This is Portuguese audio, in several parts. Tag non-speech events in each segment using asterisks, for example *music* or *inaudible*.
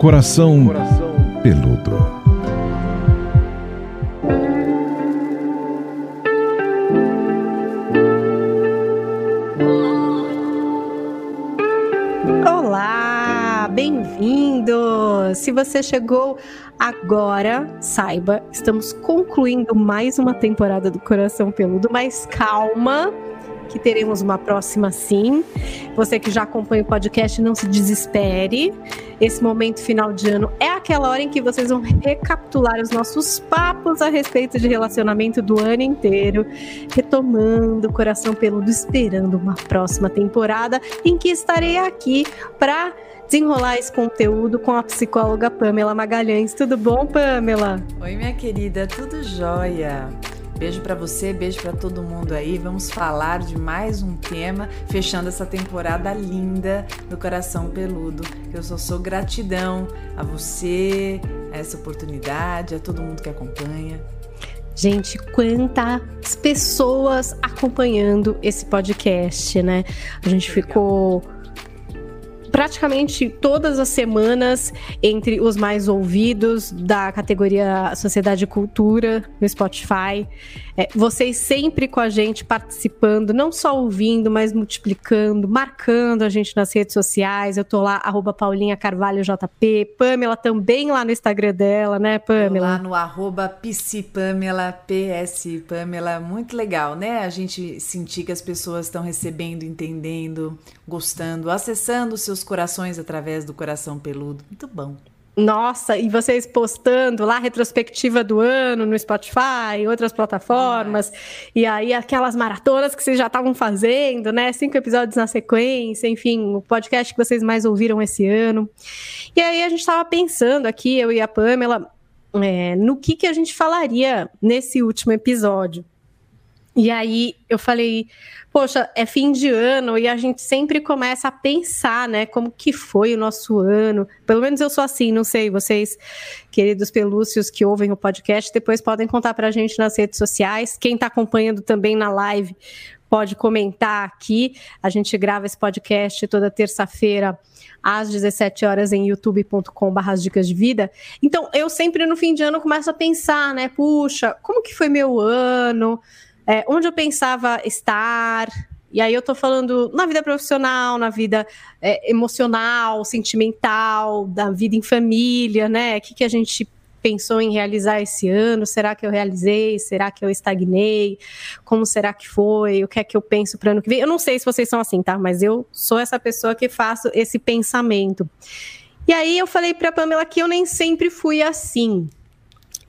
Coração Peludo. Olá, bem-vindo! Se você chegou agora, saiba, estamos concluindo mais uma temporada do Coração Peludo, mas calma, que teremos uma próxima sim. Você que já acompanha o podcast, não se desespere. Esse momento final de ano é aquela hora em que vocês vão recapitular os nossos papos a respeito de relacionamento do ano inteiro, retomando o coração peludo, esperando uma próxima temporada em que estarei aqui para desenrolar esse conteúdo com a psicóloga Pamela Magalhães. Tudo bom, Pamela? Oi, minha querida, tudo jóia. Beijo para você, beijo para todo mundo aí. Vamos falar de mais um tema, fechando essa temporada linda do Coração Peludo. Eu só sou gratidão a você, a essa oportunidade, a todo mundo que acompanha. Gente, quantas pessoas acompanhando esse podcast, né? A gente ficou praticamente todas as semanas entre os mais ouvidos da categoria Sociedade e Cultura no Spotify. É, vocês sempre com a gente participando, não só ouvindo, mas multiplicando, marcando a gente nas redes sociais. Eu tô lá, arroba Paulinha Carvalho JP, Pamela também lá no Instagram dela, né, Pamela? Lá no arroba Pamela, PS Pamela, muito legal, né? A gente sentir que as pessoas estão recebendo, entendendo, gostando, acessando seus corações através do coração peludo. Muito bom. Nossa, e vocês postando lá retrospectiva do ano no Spotify, outras plataformas, uhum. e aí aquelas maratonas que vocês já estavam fazendo, né? Cinco episódios na sequência, enfim, o podcast que vocês mais ouviram esse ano. E aí a gente estava pensando aqui, eu e a Pamela, é, no que, que a gente falaria nesse último episódio. E aí eu falei, poxa, é fim de ano e a gente sempre começa a pensar, né, como que foi o nosso ano. Pelo menos eu sou assim, não sei, vocês, queridos pelúcios que ouvem o podcast, depois podem contar pra gente nas redes sociais. Quem está acompanhando também na live pode comentar aqui. A gente grava esse podcast toda terça-feira às 17 horas em youtube.com.br dicas de vida. Então, eu sempre no fim de ano começo a pensar, né, puxa, como que foi meu ano? É, onde eu pensava estar. E aí eu tô falando na vida profissional, na vida é, emocional, sentimental, da vida em família, né? O que, que a gente pensou em realizar esse ano? Será que eu realizei? Será que eu estagnei? Como será que foi? O que é que eu penso para ano que vem? Eu não sei se vocês são assim, tá? Mas eu sou essa pessoa que faço esse pensamento. E aí eu falei para Pamela que eu nem sempre fui assim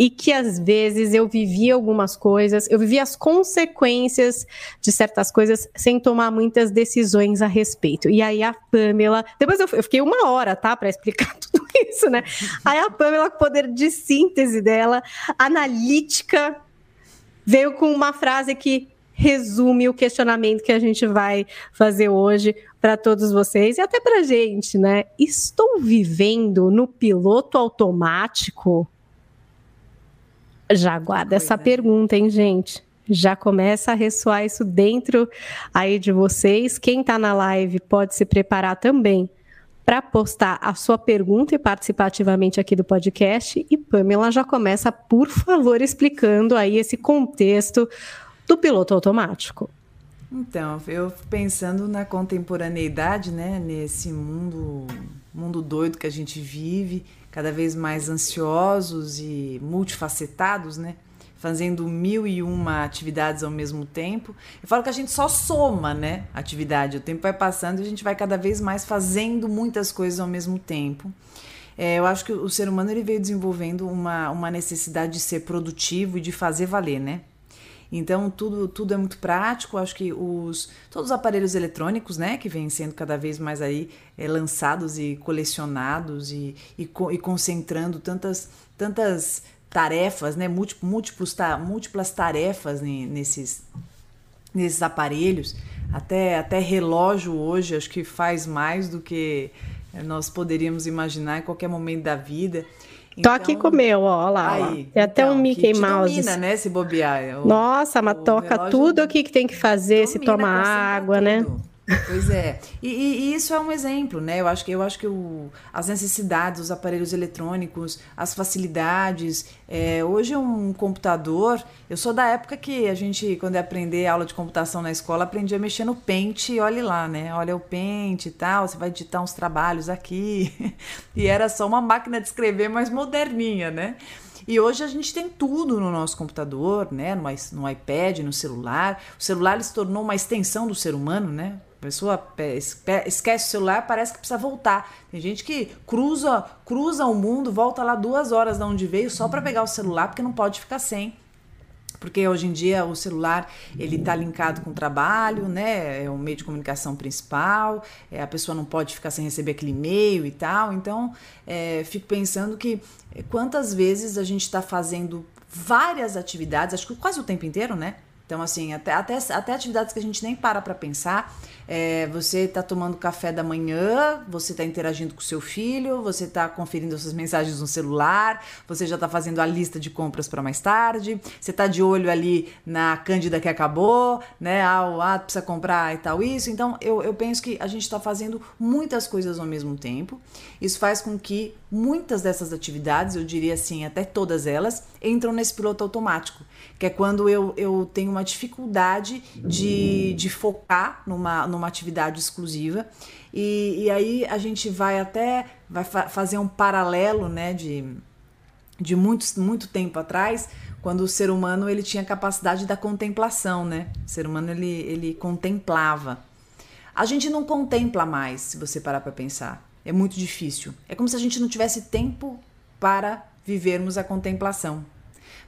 e que às vezes eu vivia algumas coisas, eu vivia as consequências de certas coisas sem tomar muitas decisões a respeito. E aí a Pamela, depois eu, eu fiquei uma hora, tá, para explicar *laughs* tudo isso, né? Aí a Pamela, com o poder de síntese dela, analítica, veio com uma frase que resume o questionamento que a gente vai fazer hoje para todos vocês e até para gente, né? Estou vivendo no piloto automático? Já guarda essa pergunta, hein, gente? Já começa a ressoar isso dentro aí de vocês. Quem está na live pode se preparar também para postar a sua pergunta e participar ativamente aqui do podcast. E Pamela já começa, por favor, explicando aí esse contexto do piloto automático. Então, eu pensando na contemporaneidade, né, nesse mundo, mundo doido que a gente vive, cada vez mais ansiosos e multifacetados, né? Fazendo mil e uma atividades ao mesmo tempo. Eu falo que a gente só soma, né? Atividade. O tempo vai passando e a gente vai cada vez mais fazendo muitas coisas ao mesmo tempo. É, eu acho que o ser humano ele veio desenvolvendo uma, uma necessidade de ser produtivo e de fazer valer, né? Então tudo, tudo é muito prático. Acho que os todos os aparelhos eletrônicos, né, que vêm sendo cada vez mais aí é, lançados e colecionados e, e, e, concentrando tantas tantas tarefas, né, múltiplos, ta, múltiplas tarefas nesses nesses aparelhos. Até até relógio hoje acho que faz mais do que nós poderíamos imaginar em qualquer momento da vida. Então, toque com o meu, ó, lá. Aí, Tem até então, um Mickey Mouse. Domina, né, se bobear. O, Nossa, mas toca tudo o que, que tem que fazer, se toma água, né? Pois é. E, e, isso é um exemplo, né? Eu acho que, eu acho que o, as necessidades, os aparelhos eletrônicos, as facilidades. É, hoje um computador. Eu sou da época que a gente, quando ia aprender aula de computação na escola, aprendia a mexer no pente e olhe lá, né? Olha o pente e tal, você vai digitar uns trabalhos aqui. *laughs* e era só uma máquina de escrever mais moderninha, né? E hoje a gente tem tudo no nosso computador, né? No, no iPad, no celular. O celular se tornou uma extensão do ser humano, né? A pessoa esquece o celular, parece que precisa voltar. Tem gente que cruza, cruza o mundo, volta lá duas horas de onde veio só para pegar o celular, porque não pode ficar sem porque hoje em dia o celular ele está linkado com o trabalho, né? É o meio de comunicação principal. É, a pessoa não pode ficar sem receber aquele e-mail e tal. Então, é, fico pensando que é, quantas vezes a gente está fazendo várias atividades, acho que quase o tempo inteiro, né? Então, assim, até, até, até atividades que a gente nem para para pensar. É, você está tomando café da manhã, você está interagindo com seu filho, você está conferindo suas mensagens no celular, você já está fazendo a lista de compras para mais tarde, você está de olho ali na Cândida que acabou, né? Ah, ah precisa comprar e tal, isso. Então, eu, eu penso que a gente está fazendo muitas coisas ao mesmo tempo. Isso faz com que muitas dessas atividades, eu diria assim, até todas elas, entram nesse piloto automático que é quando eu, eu tenho uma dificuldade de, de focar numa, numa atividade exclusiva. E, e aí a gente vai até vai fa fazer um paralelo né, de, de muito, muito tempo atrás, quando o ser humano ele tinha capacidade da contemplação, né? O ser humano ele, ele contemplava. A gente não contempla mais, se você parar para pensar. É muito difícil. É como se a gente não tivesse tempo para vivermos a contemplação.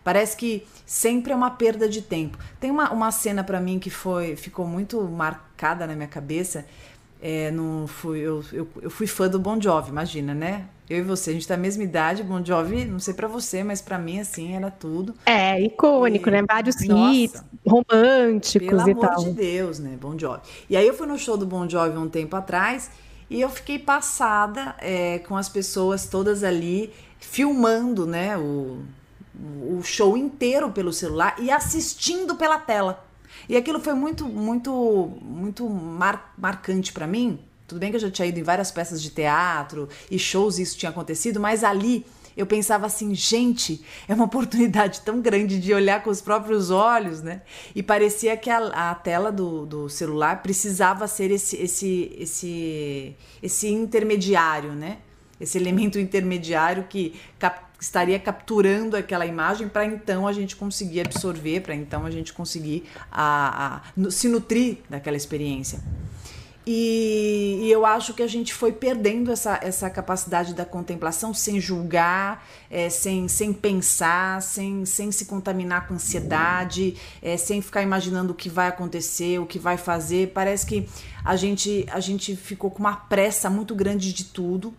Parece que sempre é uma perda de tempo. Tem uma, uma cena para mim que foi ficou muito marcada na minha cabeça. É, não fui, eu, eu, eu, fui fã do Bon Jovi, imagina, né? Eu e você, a gente tá a mesma idade, Bon Jovi, não sei para você, mas para mim, assim, era tudo. É, icônico, e, né? Vários nossa, hits românticos pelo e tal. Pelo amor de Deus, né? Bon Jovi. E aí eu fui no show do Bon Jovi um tempo atrás e eu fiquei passada é, com as pessoas todas ali filmando, né? O o show inteiro pelo celular e assistindo pela tela. E aquilo foi muito, muito, muito mar, marcante para mim. Tudo bem que eu já tinha ido em várias peças de teatro e shows isso tinha acontecido, mas ali eu pensava assim, gente, é uma *laughs* oportunidade tão grande de olhar com os próprios olhos, né? E parecia que a, a tela do, do celular precisava ser esse, esse, esse, esse intermediário, né? Esse elemento intermediário que cap estaria capturando aquela imagem para então a gente conseguir absorver, para então a gente conseguir a, a, se nutrir daquela experiência. E, e, eu acho que a gente foi perdendo essa, essa capacidade da contemplação sem julgar, é, sem, sem pensar, sem, sem se contaminar com ansiedade, é, sem ficar imaginando o que vai acontecer, o que vai fazer. Parece que a gente, a gente ficou com uma pressa muito grande de tudo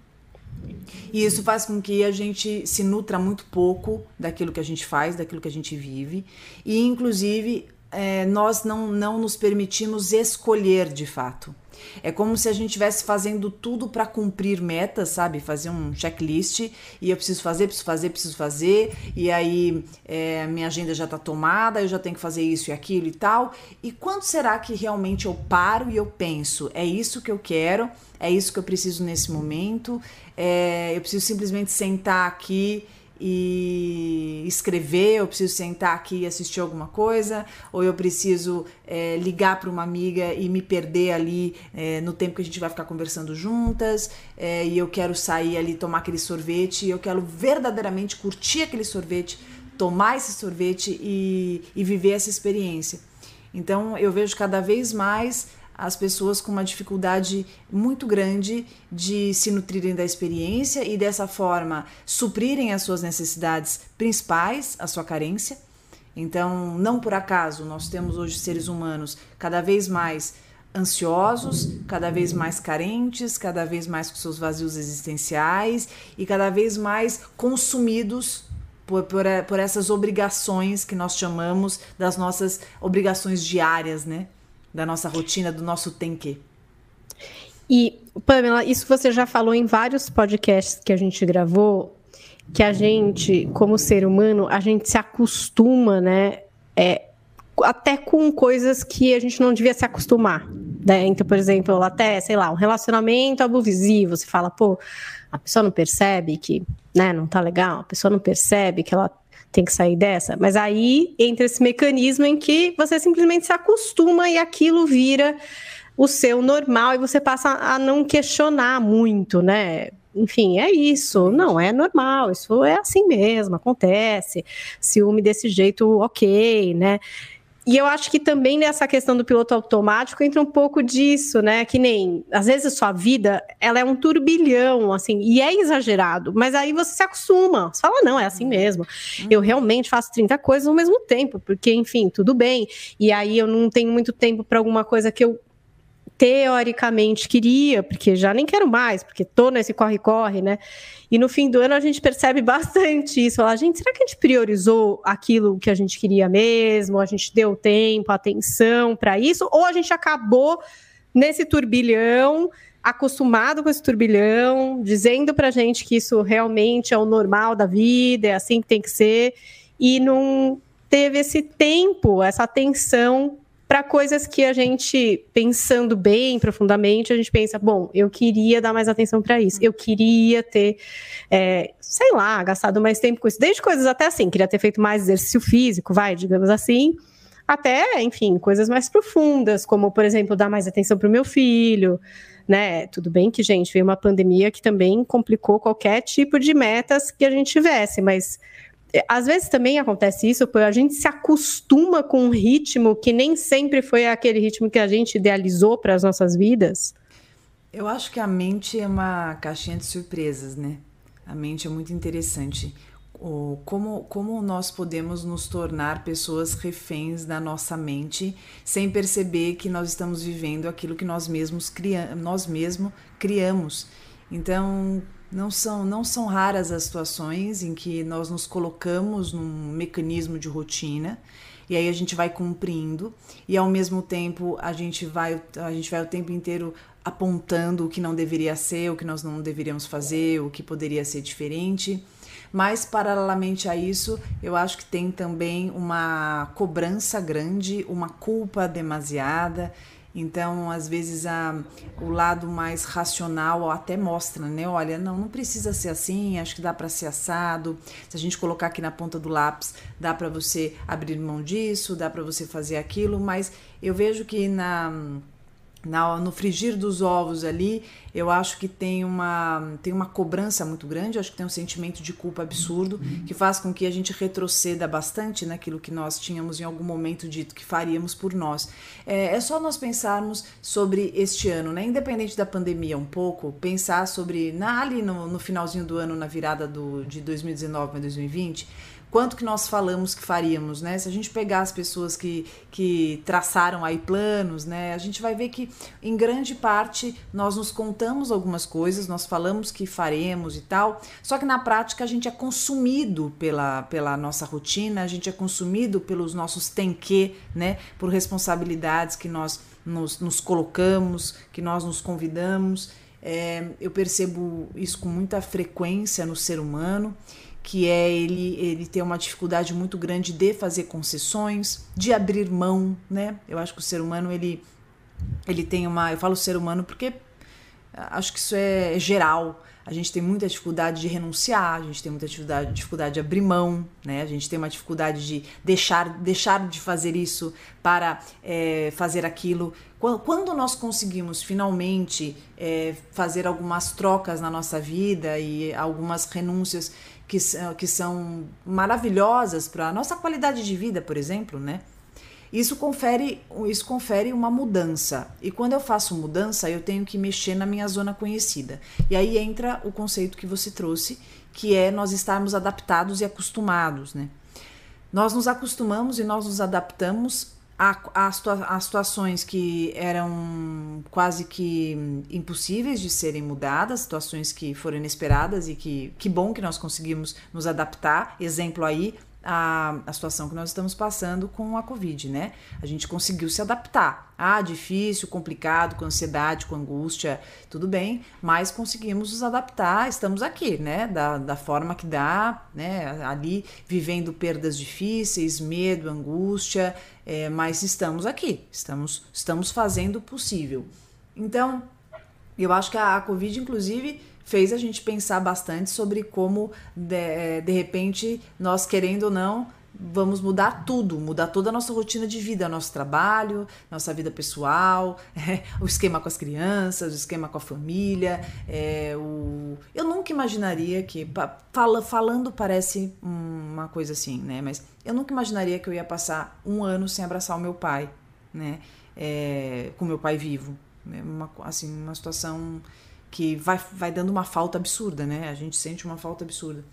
e isso faz com que a gente se nutra muito pouco daquilo que a gente faz, daquilo que a gente vive. E, inclusive, é, nós não, não nos permitimos escolher de fato. É como se a gente estivesse fazendo tudo para cumprir metas, sabe? Fazer um checklist e eu preciso fazer, preciso fazer, preciso fazer, e aí é, minha agenda já está tomada, eu já tenho que fazer isso e aquilo e tal. E quando será que realmente eu paro e eu penso, é isso que eu quero, é isso que eu preciso nesse momento, é, eu preciso simplesmente sentar aqui e escrever, eu preciso sentar aqui e assistir alguma coisa, ou eu preciso é, ligar para uma amiga e me perder ali é, no tempo que a gente vai ficar conversando juntas, é, e eu quero sair ali tomar aquele sorvete, e eu quero verdadeiramente curtir aquele sorvete, tomar esse sorvete e, e viver essa experiência. Então eu vejo cada vez mais as pessoas com uma dificuldade muito grande de se nutrirem da experiência e dessa forma suprirem as suas necessidades principais, a sua carência. Então, não por acaso nós temos hoje seres humanos cada vez mais ansiosos, cada vez mais carentes, cada vez mais com seus vazios existenciais e cada vez mais consumidos por, por, por essas obrigações que nós chamamos das nossas obrigações diárias, né? Da nossa rotina, do nosso tem que. E, Pamela, isso você já falou em vários podcasts que a gente gravou, que a gente, como ser humano, a gente se acostuma, né? É, até com coisas que a gente não devia se acostumar. Né? Então, por exemplo, até, sei lá, um relacionamento abusivo, você fala, pô, a pessoa não percebe que né, não tá legal, a pessoa não percebe que ela tem que sair dessa. Mas aí entra esse mecanismo em que você simplesmente se acostuma e aquilo vira o seu normal e você passa a não questionar muito, né? Enfim, é isso. Não, é normal, isso é assim mesmo, acontece. Ciúme desse jeito, ok, né? E eu acho que também nessa questão do piloto automático entra um pouco disso, né? Que nem, às vezes, a sua vida, ela é um turbilhão, assim, e é exagerado, mas aí você se acostuma. Você fala, não, é assim mesmo. Eu realmente faço 30 coisas ao mesmo tempo, porque, enfim, tudo bem. E aí eu não tenho muito tempo para alguma coisa que eu teoricamente queria, porque já nem quero mais, porque tô nesse corre-corre, né? E no fim do ano a gente percebe *laughs* bastante isso. Falar, gente, será que a gente priorizou aquilo que a gente queria mesmo? A gente deu tempo, atenção para isso? Ou a gente acabou nesse turbilhão, acostumado com esse turbilhão, dizendo pra gente que isso realmente é o normal da vida, é assim que tem que ser, e não teve esse tempo, essa atenção para coisas que a gente, pensando bem profundamente, a gente pensa, bom, eu queria dar mais atenção para isso, eu queria ter, é, sei lá, gastado mais tempo com isso, desde coisas até assim, queria ter feito mais exercício físico, vai, digamos assim, até, enfim, coisas mais profundas, como, por exemplo, dar mais atenção para o meu filho, né? Tudo bem que, gente, veio uma pandemia que também complicou qualquer tipo de metas que a gente tivesse, mas às vezes também acontece isso, porque a gente se acostuma com um ritmo que nem sempre foi aquele ritmo que a gente idealizou para as nossas vidas. Eu acho que a mente é uma caixinha de surpresas, né? A mente é muito interessante. O, como, como nós podemos nos tornar pessoas reféns da nossa mente sem perceber que nós estamos vivendo aquilo que nós mesmos, cria, nós mesmos criamos. Então, não são, não são raras as situações em que nós nos colocamos num mecanismo de rotina e aí a gente vai cumprindo e ao mesmo tempo a gente vai a gente vai o tempo inteiro apontando o que não deveria ser, o que nós não deveríamos fazer, o que poderia ser diferente. Mas paralelamente a isso, eu acho que tem também uma cobrança grande, uma culpa demasiada então, às vezes, a, o lado mais racional até mostra, né? Olha, não, não precisa ser assim, acho que dá para ser assado. Se a gente colocar aqui na ponta do lápis, dá para você abrir mão disso, dá para você fazer aquilo, mas eu vejo que na na, no frigir dos ovos ali, eu acho que tem uma, tem uma cobrança muito grande, acho que tem um sentimento de culpa absurdo, que faz com que a gente retroceda bastante naquilo que nós tínhamos em algum momento dito que faríamos por nós. É, é só nós pensarmos sobre este ano, né? independente da pandemia um pouco, pensar sobre, na, ali no, no finalzinho do ano, na virada do, de 2019 para 2020, quanto que nós falamos que faríamos, né? Se a gente pegar as pessoas que, que traçaram aí planos, né? A gente vai ver que em grande parte nós nos contamos algumas coisas, nós falamos que faremos e tal, só que na prática a gente é consumido pela, pela nossa rotina, a gente é consumido pelos nossos tem que, né? Por responsabilidades que nós nos, nos colocamos, que nós nos convidamos. É, eu percebo isso com muita frequência no ser humano que é ele, ele ter uma dificuldade muito grande de fazer concessões, de abrir mão, né? Eu acho que o ser humano ele ele tem uma, eu falo ser humano porque acho que isso é geral. A gente tem muita dificuldade de renunciar, a gente tem muita dificuldade, dificuldade de abrir mão, né? A gente tem uma dificuldade de deixar, deixar de fazer isso para é, fazer aquilo. Quando nós conseguimos finalmente é, fazer algumas trocas na nossa vida e algumas renúncias que, que são maravilhosas para a nossa qualidade de vida, por exemplo, né? Isso confere, isso confere uma mudança. E quando eu faço mudança, eu tenho que mexer na minha zona conhecida. E aí entra o conceito que você trouxe, que é nós estarmos adaptados e acostumados, né? Nós nos acostumamos e nós nos adaptamos há, situações que eram quase que impossíveis de serem mudadas, situações que foram inesperadas e que que bom que nós conseguimos nos adaptar. Exemplo aí, a, a situação que nós estamos passando com a Covid, né? A gente conseguiu se adaptar. Ah, difícil, complicado, com ansiedade, com angústia, tudo bem, mas conseguimos nos adaptar, estamos aqui, né? Da, da forma que dá, né? Ali vivendo perdas difíceis, medo, angústia, é, mas estamos aqui, estamos, estamos fazendo o possível. Então, eu acho que a, a Covid, inclusive, fez a gente pensar bastante sobre como, de, de repente, nós querendo ou não, vamos mudar tudo, mudar toda a nossa rotina de vida, nosso trabalho, nossa vida pessoal, é, *laughs* o esquema com as crianças, o esquema com a família. É, o... Eu nunca imaginaria que, fala, falando parece uma coisa assim, né? Mas eu nunca imaginaria que eu ia passar um ano sem abraçar o meu pai, né? É, com meu pai vivo, né? Uma, assim, uma situação que vai, vai dando uma falta absurda, né? A gente sente uma falta absurda.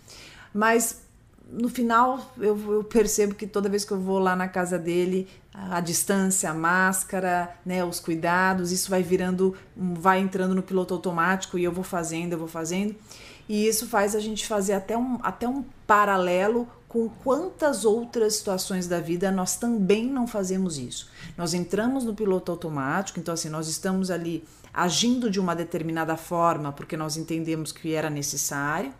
Mas no final eu, eu, percebo que toda vez que eu vou lá na casa dele, a, a distância, a máscara, né, os cuidados, isso vai virando, vai entrando no piloto automático e eu vou fazendo, eu vou fazendo. E isso faz a gente fazer até um, até um paralelo com quantas outras situações da vida nós também não fazemos isso. Nós entramos no piloto automático, então assim, nós estamos ali agindo de uma determinada forma porque nós entendemos que era necessário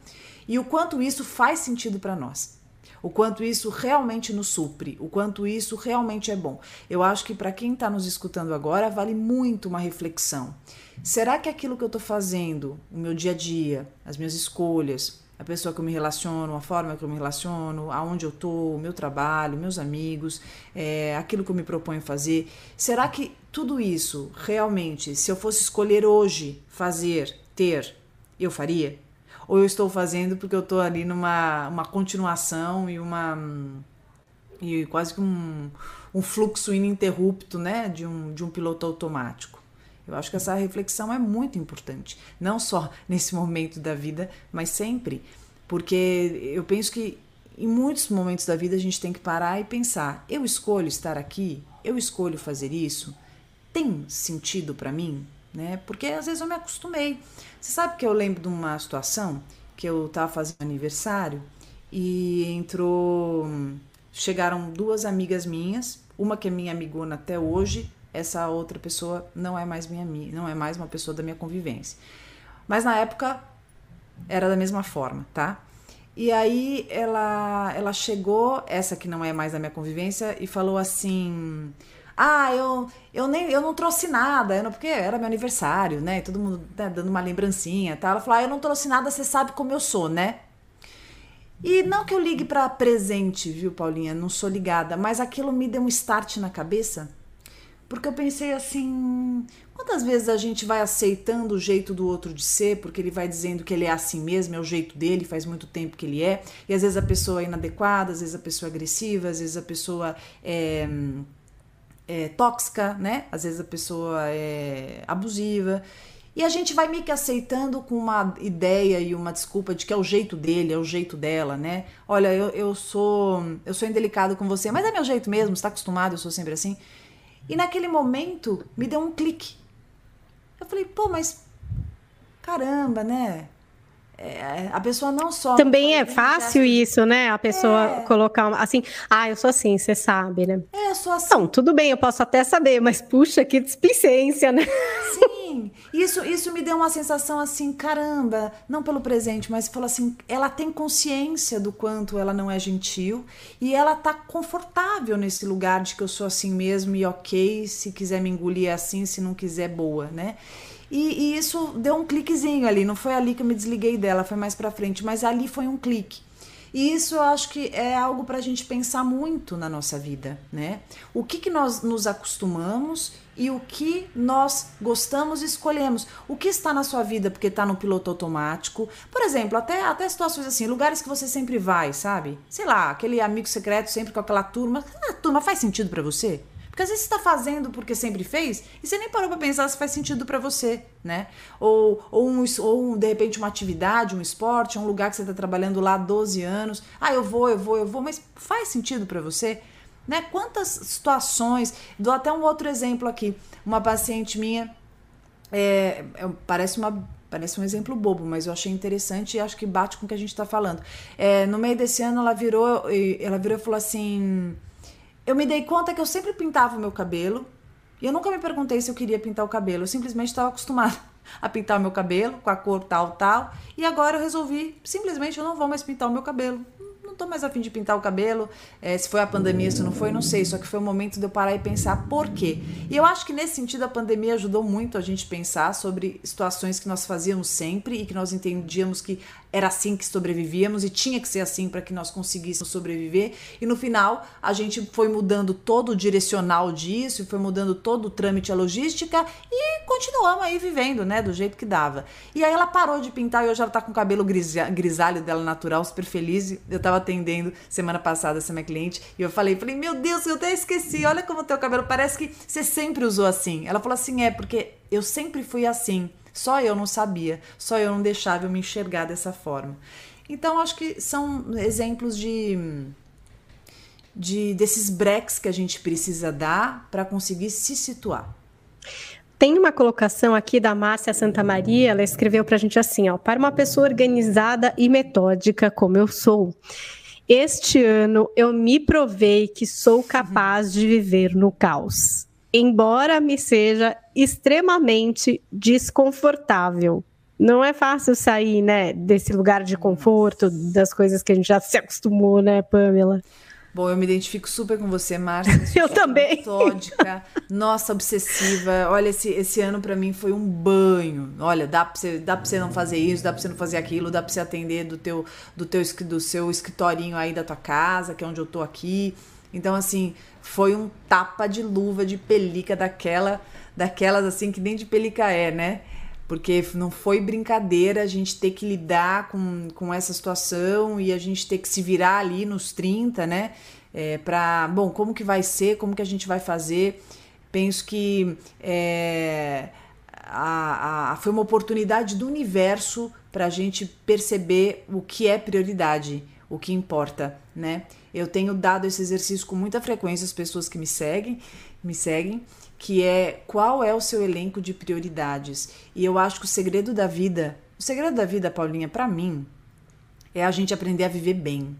e o quanto isso faz sentido para nós. O quanto isso realmente nos supre, o quanto isso realmente é bom. Eu acho que para quem está nos escutando agora, vale muito uma reflexão. Será que aquilo que eu estou fazendo, o meu dia a dia, as minhas escolhas, a pessoa que eu me relaciono, a forma que eu me relaciono, aonde eu estou, o meu trabalho, meus amigos, é, aquilo que eu me proponho fazer, será que tudo isso realmente, se eu fosse escolher hoje fazer, ter, eu faria? Ou eu estou fazendo porque eu estou ali numa uma continuação e uma e quase que um, um fluxo ininterrupto, né, de um, de um piloto automático. Eu acho que essa reflexão é muito importante, não só *laughs* nesse momento da vida, mas sempre, porque eu penso que em muitos momentos da vida a gente tem que parar e pensar: eu escolho estar aqui, eu escolho fazer isso, tem sentido para mim? Né? Porque às vezes eu me acostumei. Você sabe que eu lembro de uma situação que eu estava fazendo aniversário e entrou. Chegaram duas amigas minhas, uma que é minha amigona até hoje, essa outra pessoa não é mais minha não é mais uma pessoa da minha convivência. Mas na época era da mesma forma, tá? E aí ela ela chegou, essa que não é mais da minha convivência, e falou assim: ah, eu, eu nem eu não trouxe nada, eu não, porque era meu aniversário, né? Todo mundo né, dando uma lembrancinha, tá? Ela falou: ah, eu não trouxe nada, você sabe como eu sou, né? E não que eu ligue para presente, viu, Paulinha? Não sou ligada, mas aquilo me deu um start na cabeça. Porque eu pensei assim, quantas vezes a gente vai aceitando o jeito do outro de ser, porque ele vai dizendo que ele é assim mesmo, é o jeito dele, faz muito tempo que ele é, e às vezes a pessoa é inadequada, às vezes a pessoa é agressiva, às vezes a pessoa é é, tóxica, né? Às vezes a pessoa é abusiva. E a gente vai meio que aceitando com uma ideia e uma desculpa de que é o jeito dele, é o jeito dela, né? Olha, eu, eu sou eu sou indelicado com você, mas é meu jeito mesmo, está acostumado, eu sou sempre assim. E naquele momento me deu um clique. Eu falei, pô, mas caramba, né? É, a pessoa não só. Também é fácil isso, né? A pessoa é. colocar assim, ah, eu sou assim, você sabe, né? É, eu sou assim. Não, tudo bem, eu posso até saber, mas puxa, que displicência, né? Sim, isso, isso me deu uma sensação assim, caramba, não pelo presente, mas falou assim, ela tem consciência do quanto ela não é gentil e ela tá confortável nesse lugar de que eu sou assim mesmo e ok, se quiser me engolir é assim, se não quiser, boa, né? E, e, isso deu um cliquezinho ali. Não foi ali que eu me desliguei dela, foi mais pra frente, mas ali foi um clique. E isso eu acho que é algo para a gente pensar muito na nossa vida, né? O que, que nós nos acostumamos e o que nós gostamos e escolhemos. O que está na sua vida porque está no piloto automático. Por exemplo, até, até situações assim, lugares que você sempre vai, sabe? Sei lá, aquele amigo secreto sempre com aquela turma. A turma faz sentido para você? Porque às vezes você está fazendo porque sempre fez e você nem parou para pensar se faz sentido para você, né? Ou, ou, um, ou, de repente, uma atividade, um esporte, um lugar que você está trabalhando lá há 12 anos. Ah, eu vou, eu vou, eu vou, mas faz sentido para você? Né? Quantas situações. Dou até um outro exemplo aqui. Uma paciente minha, é, é, parece uma Parece um exemplo bobo, mas eu achei interessante e acho que bate com o que a gente está falando. É, no meio desse ano, ela virou, ela virou e falou assim: Eu me dei conta que eu sempre pintava o meu cabelo e eu nunca me perguntei se eu queria pintar o cabelo. Eu simplesmente estava acostumada *laughs* a pintar o meu cabelo com a cor tal, tal. E agora eu resolvi, simplesmente, eu não vou mais pintar o meu cabelo não tô mais afim de pintar o cabelo. É, se foi a pandemia, se não foi, não sei. Só que foi o momento de eu parar e pensar por quê. E eu acho que nesse sentido a pandemia ajudou muito a gente pensar sobre situações que nós fazíamos sempre e que nós entendíamos que era assim que sobrevivíamos e tinha que ser assim para que nós conseguíssemos sobreviver. E no final, a gente foi mudando todo o direcional disso, foi mudando todo o trâmite, a logística e continuamos aí vivendo, né, do jeito que dava. E aí ela parou de pintar e hoje ela tá com o cabelo grisalho dela natural, super feliz. Eu tava atendendo semana passada essa minha cliente e eu falei, falei: "Meu Deus, eu até esqueci. Olha como teu cabelo parece que você sempre usou assim". Ela falou assim: "É, porque eu sempre fui assim". Só eu não sabia, só eu não deixava eu me enxergar dessa forma. Então, acho que são exemplos de, de desses breaks que a gente precisa dar para conseguir se situar. Tem uma colocação aqui da Márcia Santa Maria, ela escreveu para a gente assim: ó, para uma pessoa organizada e metódica como eu sou, este ano eu me provei que sou capaz de viver no caos embora me seja extremamente desconfortável. Não é fácil sair, né, desse lugar de conforto, das coisas que a gente já se acostumou, né, Pamela? Bom, eu me identifico super com você, Márcia. *laughs* eu também. Metódica, nossa, obsessiva. Olha, esse, esse ano para mim foi um banho. Olha, dá pra, você, dá pra você não fazer isso, dá pra você não fazer aquilo, dá pra você atender do teu, do teu do seu escritorinho aí da tua casa, que é onde eu tô aqui. Então, assim, foi um tapa de luva de pelica daquela, daquelas assim que nem de pelica é, né? Porque não foi brincadeira a gente ter que lidar com, com essa situação e a gente ter que se virar ali nos 30, né? É, para bom, como que vai ser, como que a gente vai fazer. Penso que é, a, a, foi uma oportunidade do universo para a gente perceber o que é prioridade, o que importa, né? Eu tenho dado esse exercício com muita frequência às pessoas que me seguem, me seguem, que é qual é o seu elenco de prioridades. E eu acho que o segredo da vida, o segredo da vida, Paulinha, para mim, é a gente aprender a viver bem.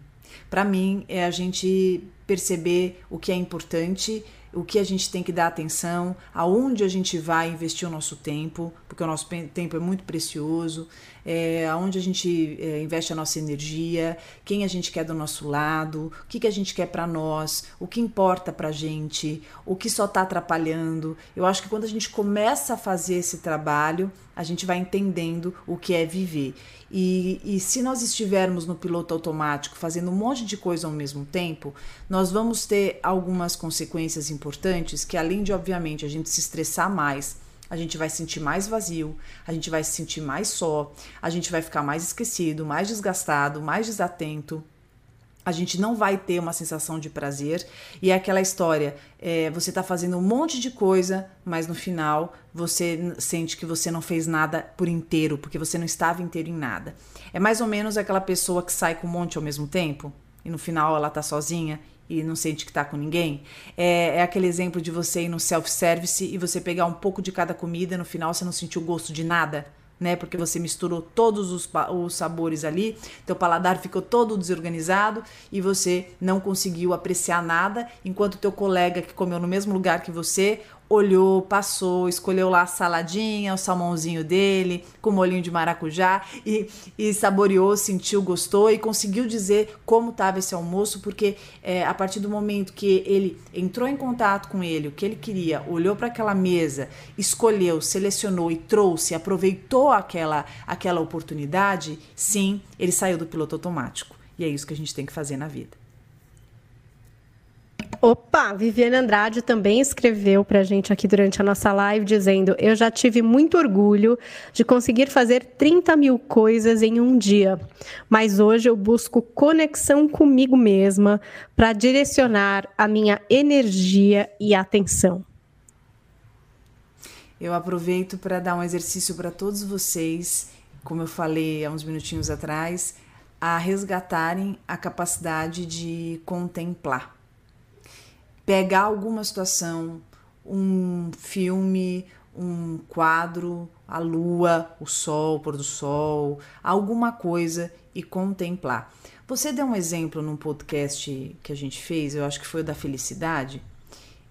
Para mim, é a gente perceber o que é importante o que a gente tem que dar atenção, aonde a gente vai investir o nosso tempo, porque o nosso tempo é muito precioso, é, aonde a gente é, investe a nossa energia, quem a gente quer do nosso lado, o que, que a gente quer para nós, o que importa para gente, o que só está atrapalhando. Eu acho que quando a gente começa a fazer esse trabalho, a gente vai entendendo o que é viver. E, e se nós estivermos no piloto automático fazendo um monte de coisa ao mesmo tempo, nós vamos ter algumas consequências importantes que, além de, obviamente, a gente se estressar mais, a gente vai sentir mais vazio, a gente vai se sentir mais só, a gente vai ficar mais esquecido, mais desgastado, mais desatento a gente não vai ter uma sensação de prazer. E é aquela história: é, você está fazendo um monte de coisa, mas no final você sente que você não fez nada por inteiro, porque você não estava inteiro em nada. É mais ou menos aquela pessoa que sai com um monte ao mesmo tempo e no final ela está sozinha e não sente que está com ninguém. É, é, aquele exemplo de você ir no self-service e você pegar um pouco de cada comida no final você não sentiu gosto de nada né? Porque você misturou todos os, os sabores ali, teu paladar ficou todo desorganizado e você não conseguiu apreciar nada, enquanto teu colega que comeu no mesmo lugar que você olhou, passou, escolheu lá a saladinha, o salmãozinho dele, com molhinho de maracujá e, e saboreou, sentiu, gostou e conseguiu dizer como estava esse almoço, porque é, a partir do momento que ele entrou em contato com ele, o que ele queria, olhou para aquela mesa, escolheu, selecionou e trouxe, aproveitou aquela, aquela oportunidade, sim, ele saiu do piloto automático. E é isso que a gente tem que fazer na vida. Opa, Viviane Andrade também escreveu para a gente aqui durante a nossa live dizendo: Eu já tive muito orgulho de conseguir fazer 30 mil coisas em um dia, mas hoje eu busco conexão comigo mesma para direcionar a minha energia e atenção. Eu aproveito para dar um exercício para todos vocês, como eu falei há uns minutinhos atrás, a resgatarem a capacidade de contemplar pegar alguma situação, um filme, um quadro, a lua, o sol, o pôr do sol, alguma coisa e contemplar. Você deu um exemplo num podcast que a gente fez, eu acho que foi o da felicidade,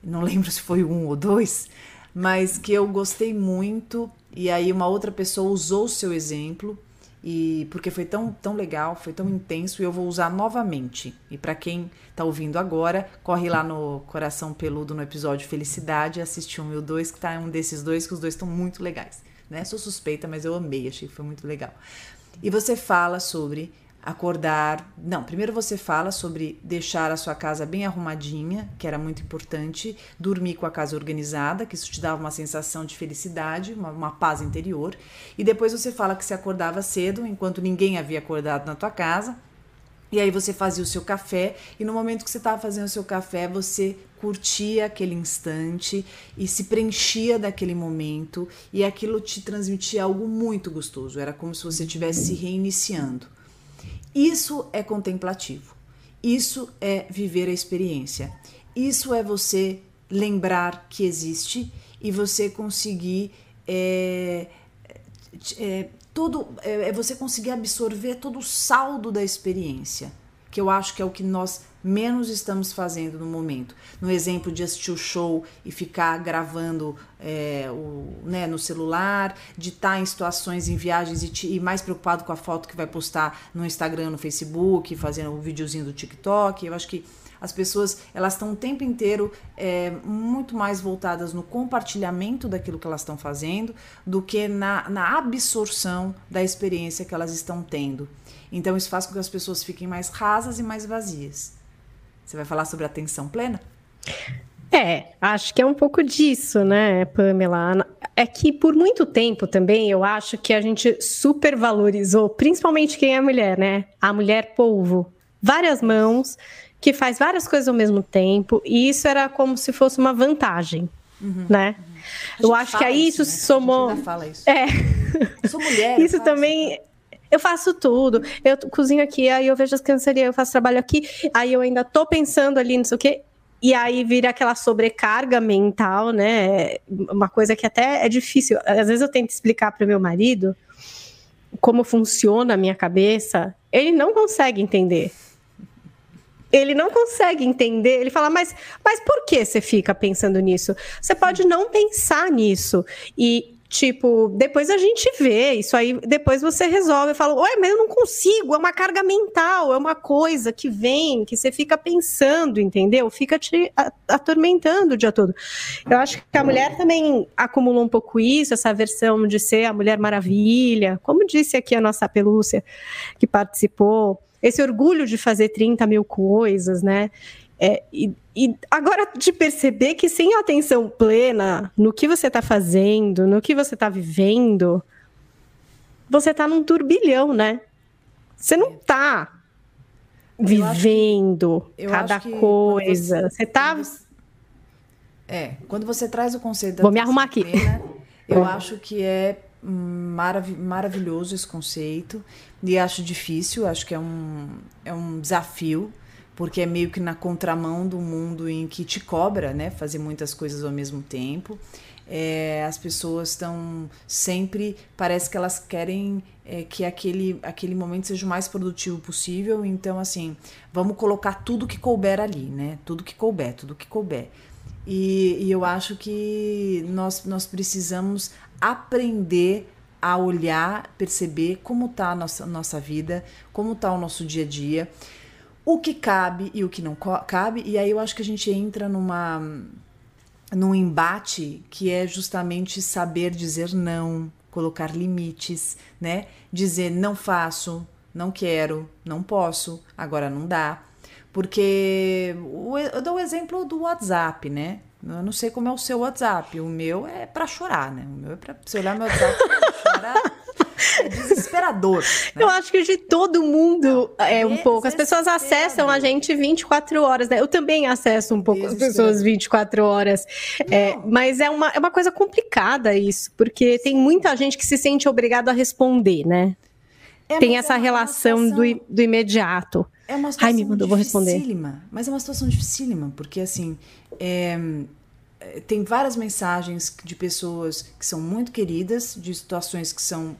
não *laughs* lembro se foi um ou dois, mas que eu gostei muito. E aí uma outra pessoa usou o seu exemplo e porque foi tão, tão legal, foi tão intenso e eu vou usar novamente. E para quem está ouvindo agora, corre lá no Coração Peludo no episódio Felicidade, assiste um e o dois, que tá um desses dois, que os dois estão muito legais. Né? Sou suspeita, mas eu amei, achei que foi muito legal. E você fala sobre acordar. Não, primeiro você fala sobre deixar a sua casa bem arrumadinha, que era muito importante, dormir com a casa organizada, que isso te dava uma sensação de felicidade, uma, uma paz interior. E depois você fala que se acordava cedo, enquanto ninguém havia acordado na tua casa. E aí você fazia o seu café, e no momento que você estava fazendo o seu café, você curtia aquele instante e se preenchia daquele momento, e aquilo te transmitia algo muito gostoso. Era como se você estivesse se reiniciando. Isso é contemplativo. Isso é viver a experiência. Isso é você lembrar que existe e você conseguir é, é, todo é, é você conseguir absorver todo o saldo da experiência, que eu acho que é o que nós menos estamos fazendo no momento. No exemplo de assistir o show e ficar gravando é, o, né, no celular, de estar em situações em viagens e, te, e, mais preocupado com a foto que vai postar no Instagram, no Facebook, fazendo um videozinho do TikTok. Eu acho que as pessoas elas estão o tempo inteiro é, muito mais voltadas no compartilhamento daquilo que elas estão fazendo do que na, na absorção da experiência que elas estão tendo. Então isso faz com que as pessoas fiquem mais rasas e mais vazias. Você vai falar sobre atenção plena? É, acho que é um pouco disso, né, Pamela? É que por muito tempo também eu acho que a gente supervalorizou, principalmente quem é mulher, né? A mulher polvo. Várias mãos, que faz várias coisas ao mesmo tempo, e isso era como se fosse uma vantagem, uhum, né? Uhum. Eu acho que aí isso, isso né? somou. A gente fala isso. É. Eu sou mulher. *laughs* isso também. Isso. Eu faço tudo. Eu cozinho aqui, aí eu vejo as crianças ali, eu faço trabalho aqui, aí eu ainda tô pensando ali, não sei o quê. E aí vira aquela sobrecarga mental, né? Uma coisa que até é difícil. Às vezes eu tento explicar para o meu marido como funciona a minha cabeça, ele não consegue entender. Ele não consegue entender. Ele fala, mas, mas por que você fica pensando nisso? Você pode não pensar nisso. E Tipo, depois a gente vê, isso aí, depois você resolve. Eu falo, ué, mas eu não consigo, é uma carga mental, é uma coisa que vem, que você fica pensando, entendeu? Fica te atormentando o dia todo. Eu acho que a mulher também acumulou um pouco isso, essa versão de ser a Mulher Maravilha, como disse aqui a nossa pelúcia que participou, esse orgulho de fazer 30 mil coisas, né? É, e, e, agora de perceber que sem atenção plena no que você está fazendo, no que você está vivendo, você está num turbilhão, né? Você não está vivendo que, cada coisa. Você, está. É, quando você traz o conceito da Vou me arrumar aqui. Plena, eu acho que é marav maravilhoso esse conceito e acho difícil, acho que é um, é um desafio porque é meio que na contramão do mundo em que te cobra, né, fazer muitas coisas ao mesmo tempo. É, as pessoas estão sempre, parece que elas querem é, que aquele, aquele momento seja o mais produtivo possível. Então, assim, vamos colocar tudo que couber ali, né? Tudo que couber, tudo que couber. E, e eu acho que nós, nós precisamos aprender a olhar, perceber como está a nossa, nossa vida, como está o nosso dia a dia o que cabe e o que não cabe, e aí eu acho que a gente entra numa num embate que é justamente saber dizer não, colocar limites, né? Dizer não faço, não quero, não posso, agora não dá. Porque eu dou o exemplo do WhatsApp, né? Eu não sei como é o seu WhatsApp. O meu é para chorar, né? O meu é para você olhar meu WhatsApp chorar. É desesperador. Né? Eu acho que de todo mundo é um pouco. As pessoas acessam a gente 24 horas, né? Eu também acesso um pouco as pessoas 24 horas. É, mas é uma, é uma coisa complicada isso, porque tem muita gente que se sente obrigado a responder, né? É, tem essa é relação situação, do, do imediato. É uma situação Ai, me mandou, vou responder. Mas é uma situação dificílima, porque assim. É, é, tem várias mensagens de pessoas que são muito queridas, de situações que são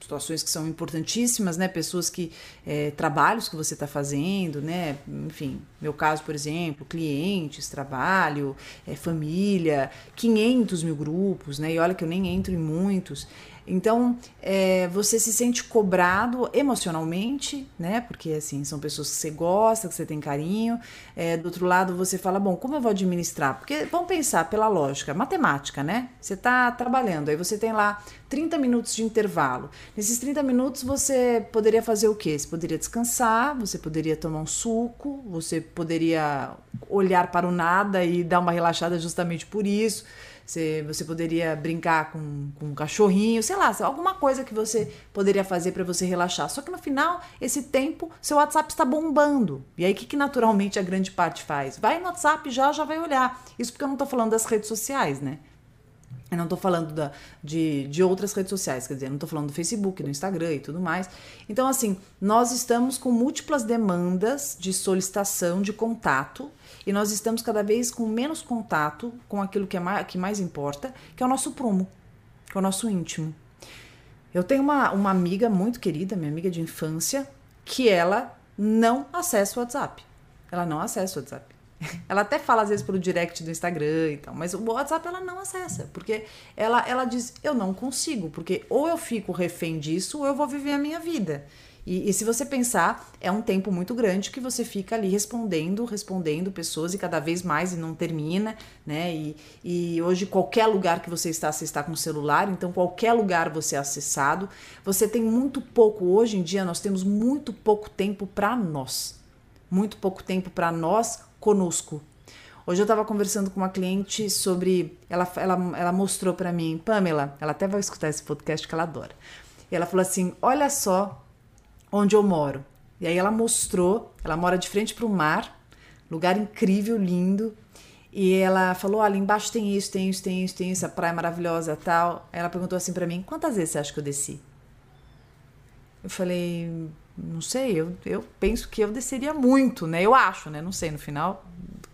situações que são importantíssimas, né? Pessoas que é, trabalhos que você está fazendo, né? Enfim, meu caso, por exemplo, clientes, trabalho, é, família, 500 mil grupos, né? E olha que eu nem entro em muitos. Então, é, você se sente cobrado emocionalmente, né? Porque, assim, são pessoas que você gosta, que você tem carinho. É, do outro lado, você fala, bom, como eu vou administrar? Porque, vamos pensar pela lógica, matemática, né? Você está trabalhando, aí você tem lá 30 minutos de intervalo. Nesses 30 minutos, você poderia fazer o quê? Você poderia descansar, você poderia tomar um suco, você poderia olhar para o nada e dar uma relaxada justamente por isso você, você poderia brincar com, com um cachorrinho, sei lá, alguma coisa que você poderia fazer para você relaxar. Só que no final, esse tempo, seu WhatsApp está bombando. E aí, o que, que naturalmente a grande parte faz? Vai no WhatsApp já, já vai olhar. Isso porque eu não estou falando das redes sociais, né? Eu não estou falando da, de, de outras redes sociais, quer dizer, não estou falando do Facebook, do Instagram e tudo mais. Então, assim, nós estamos com múltiplas demandas de solicitação, de contato, e nós estamos cada vez com menos contato com aquilo que, é mais, que mais importa, que é o nosso prumo, que é o nosso íntimo. Eu tenho uma, uma amiga muito querida, minha amiga de infância, que ela não acessa o WhatsApp. Ela não acessa o WhatsApp. *laughs* Ela até fala às vezes pelo direct do Instagram e tal, mas o WhatsApp ela não acessa, porque ela, ela diz: eu não consigo, porque ou eu fico refém disso ou eu vou viver a minha vida. E, e, se você pensar, é um tempo muito grande que você fica ali respondendo, respondendo pessoas e cada vez mais e não termina, né? E, e hoje, qualquer lugar que você está, você está com o celular, então qualquer lugar você é acessado. Você tem muito pouco, hoje em dia, nós temos muito pouco tempo para nós. Muito pouco tempo para nós conosco. Hoje eu estava conversando com uma cliente sobre. Ela, ela, ela mostrou para mim, Pamela, ela até vai escutar esse podcast que ela adora. E ela falou assim: Olha só onde eu moro. E aí ela mostrou, ela mora de frente para o mar, lugar incrível, lindo. E ela falou: Olha, embaixo tem isso, tem isso, tem isso, tem isso, a praia maravilhosa tal. Aí ela perguntou assim para mim: Quantas vezes você acha que eu desci? Eu falei: Não sei, eu, eu penso que eu desceria muito, né? Eu acho, né? Não sei, no final,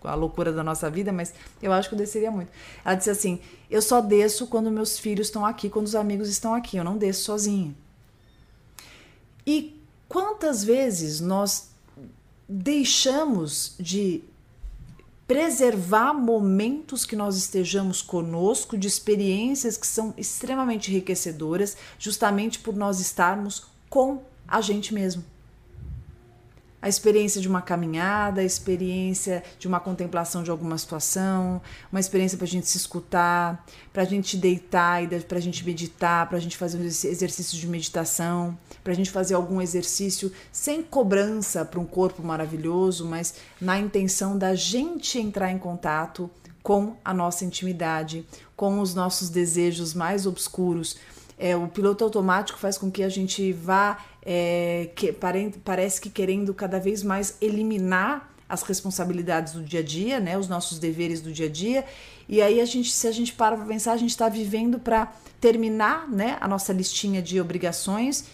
a loucura da nossa vida, mas eu acho que eu desceria muito. Ela disse assim: Eu só desço quando meus filhos estão aqui, quando os amigos estão aqui, eu não desço sozinha. E quantas vezes nós deixamos de preservar momentos que nós estejamos conosco, de experiências que são extremamente enriquecedoras, justamente por nós estarmos com a gente mesmo a experiência de uma caminhada, a experiência de uma contemplação de alguma situação, uma experiência para a gente se escutar, para a gente deitar e para a gente meditar, para a gente fazer um exercício de meditação, para a gente fazer algum exercício sem cobrança para um corpo maravilhoso, mas na intenção da gente entrar em contato com a nossa intimidade, com os nossos desejos mais obscuros. É, o piloto automático faz com que a gente vá é, que, pare, parece que querendo cada vez mais eliminar as responsabilidades do dia a dia, né, os nossos deveres do dia a dia. E aí a gente, se a gente para para pensar, a gente está vivendo para terminar, né, a nossa listinha de obrigações.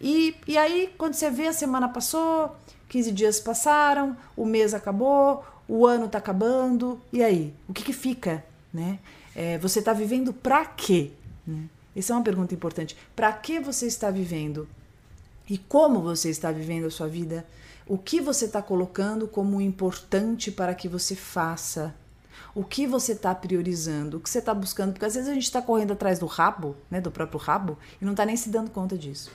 E, e aí quando você vê a semana passou, 15 dias passaram, o mês acabou, o ano está acabando. E aí, o que que fica, né? É, você está vivendo para quê? Né? Essa é uma pergunta importante. Para que você está vivendo? E como você está vivendo a sua vida, o que você está colocando como importante para que você faça, o que você está priorizando, o que você está buscando, porque às vezes a gente está correndo atrás do rabo, né, do próprio rabo, e não está nem se dando conta disso.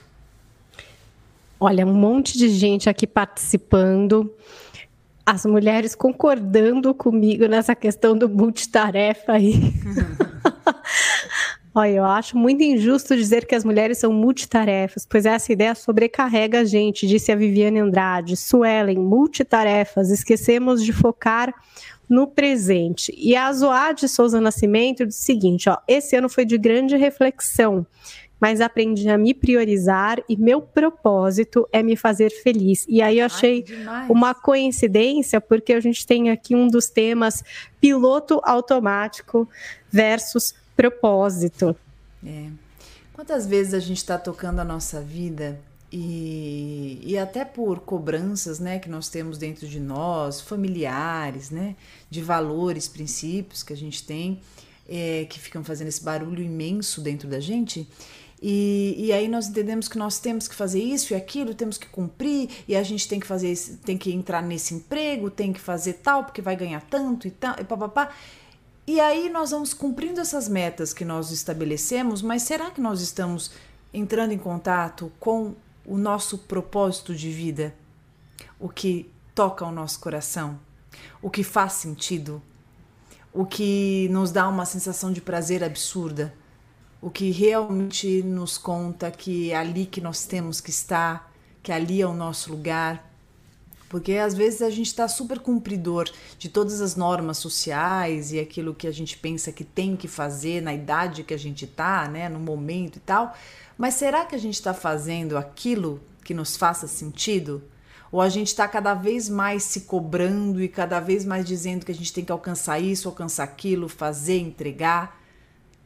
Olha, um monte de gente aqui participando, as mulheres concordando comigo nessa questão do multitarefa aí. *laughs* Olha, eu acho muito injusto dizer que as mulheres são multitarefas, pois essa ideia sobrecarrega a gente, disse a Viviane Andrade. Suelen, multitarefas, esquecemos de focar no presente. E a Zoade Souza Nascimento disse o seguinte: ó, esse ano foi de grande reflexão, mas aprendi a me priorizar e meu propósito é me fazer feliz. E aí eu achei Ai, uma coincidência, porque a gente tem aqui um dos temas piloto automático versus propósito. É. Quantas vezes a gente está tocando a nossa vida e, e até por cobranças né, que nós temos dentro de nós, familiares, né, de valores, princípios que a gente tem, é, que ficam fazendo esse barulho imenso dentro da gente. E, e aí nós entendemos que nós temos que fazer isso e aquilo, temos que cumprir, e a gente tem que fazer, tem que entrar nesse emprego, tem que fazer tal, porque vai ganhar tanto e tal, e papapá. E aí nós vamos cumprindo essas metas que nós estabelecemos, mas será que nós estamos entrando em contato com o nosso propósito de vida, o que toca o nosso coração, o que faz sentido, o que nos dá uma sensação de prazer absurda, o que realmente nos conta que é ali que nós temos que estar, que ali é o nosso lugar. Porque às vezes a gente está super cumpridor de todas as normas sociais e aquilo que a gente pensa que tem que fazer na idade que a gente está, né, no momento e tal, mas será que a gente está fazendo aquilo que nos faça sentido? Ou a gente está cada vez mais se cobrando e cada vez mais dizendo que a gente tem que alcançar isso, alcançar aquilo, fazer, entregar?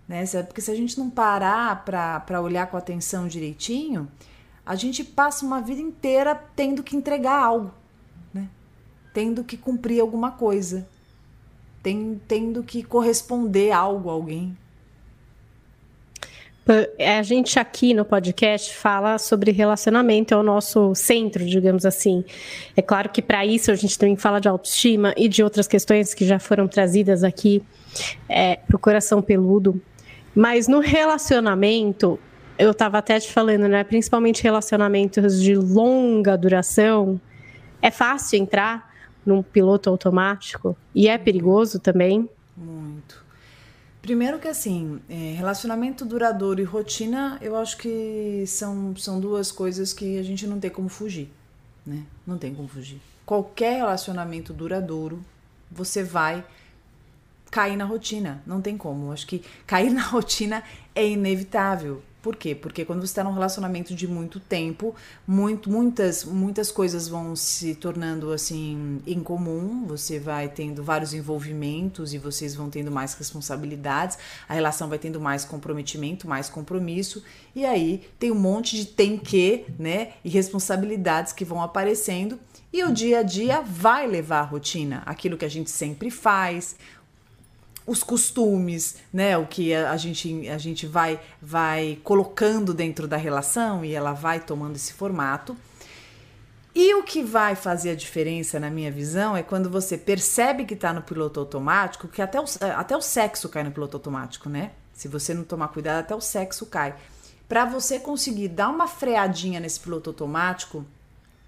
Né? Porque se a gente não parar para olhar com atenção direitinho, a gente passa uma vida inteira tendo que entregar algo? Tendo que cumprir alguma coisa, tendo que corresponder algo a alguém. A gente aqui no podcast fala sobre relacionamento, é o nosso centro, digamos assim. É claro que para isso a gente também fala de autoestima e de outras questões que já foram trazidas aqui é, para o coração peludo. Mas no relacionamento, eu estava até te falando, né? Principalmente relacionamentos de longa duração, é fácil entrar num piloto automático e é perigoso também. Muito. Primeiro que assim, é, relacionamento duradouro e rotina, eu acho que são, são duas coisas que a gente não tem como fugir, né? Não tem como fugir. Qualquer relacionamento duradouro, você vai cair na rotina, não tem como. Acho que cair *laughs* na rotina é inevitável. Por quê? Porque quando você está num relacionamento de muito tempo, muito, muitas, muitas coisas vão se tornando assim em comum, você vai tendo vários envolvimentos e vocês vão tendo mais responsabilidades, a relação vai tendo mais comprometimento, mais compromisso, e aí tem um monte de tem que, né? E responsabilidades que vão aparecendo. E o dia a dia vai levar a rotina, aquilo que a gente sempre faz, os costumes, né? O que a, gente, a gente vai, vai colocando dentro da relação e ela vai tomando esse formato. E o que vai fazer a diferença, na minha visão, é quando você percebe que está no piloto automático, que até o, até o sexo cai no piloto automático, né? Se você não tomar cuidado, até o sexo cai. Para você conseguir dar uma freadinha nesse piloto automático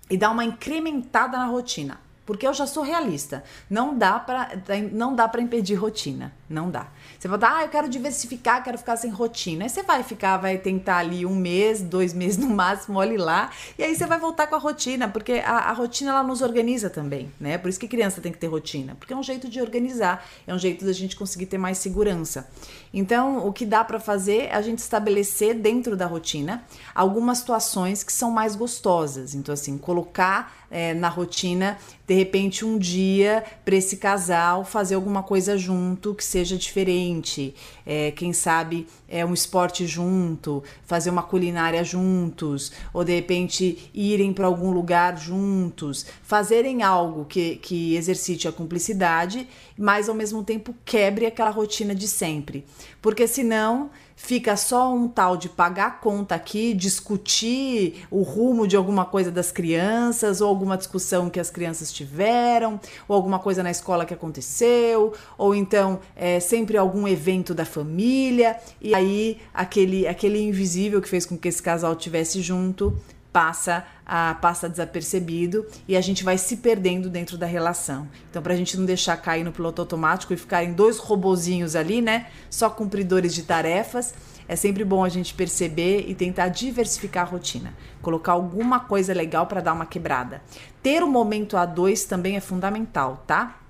e dar uma incrementada na rotina. Porque eu já sou realista. Não dá para não dá para impedir rotina, não dá. Você vai falar, ah, eu quero diversificar, quero ficar sem rotina. Aí você vai ficar, vai tentar ali um mês, dois meses no máximo, olhe lá, e aí você vai voltar com a rotina, porque a, a rotina ela nos organiza também, né? Por isso que criança tem que ter rotina, porque é um jeito de organizar, é um jeito da gente conseguir ter mais segurança. Então, o que dá para fazer é a gente estabelecer dentro da rotina algumas situações que são mais gostosas. Então, assim, colocar é, na rotina, de repente, um dia para esse casal fazer alguma coisa junto que seja diferente. É, quem sabe é um esporte junto, fazer uma culinária juntos, ou de repente irem para algum lugar juntos, fazerem algo que, que exercite a cumplicidade, mas ao mesmo tempo quebre aquela rotina de sempre. Porque senão fica só um tal de pagar conta aqui, discutir o rumo de alguma coisa das crianças, ou alguma discussão que as crianças tiveram, ou alguma coisa na escola que aconteceu, ou então é, sempre algum evento da família, e aí aquele, aquele invisível que fez com que esse casal tivesse junto passa a, passa desapercebido e a gente vai se perdendo dentro da relação. Então, para a gente não deixar cair no piloto automático e ficarem dois robozinhos ali, né? Só cumpridores de tarefas, é sempre bom a gente perceber e tentar diversificar a rotina, colocar alguma coisa legal para dar uma quebrada. Ter um momento a dois também é fundamental, tá?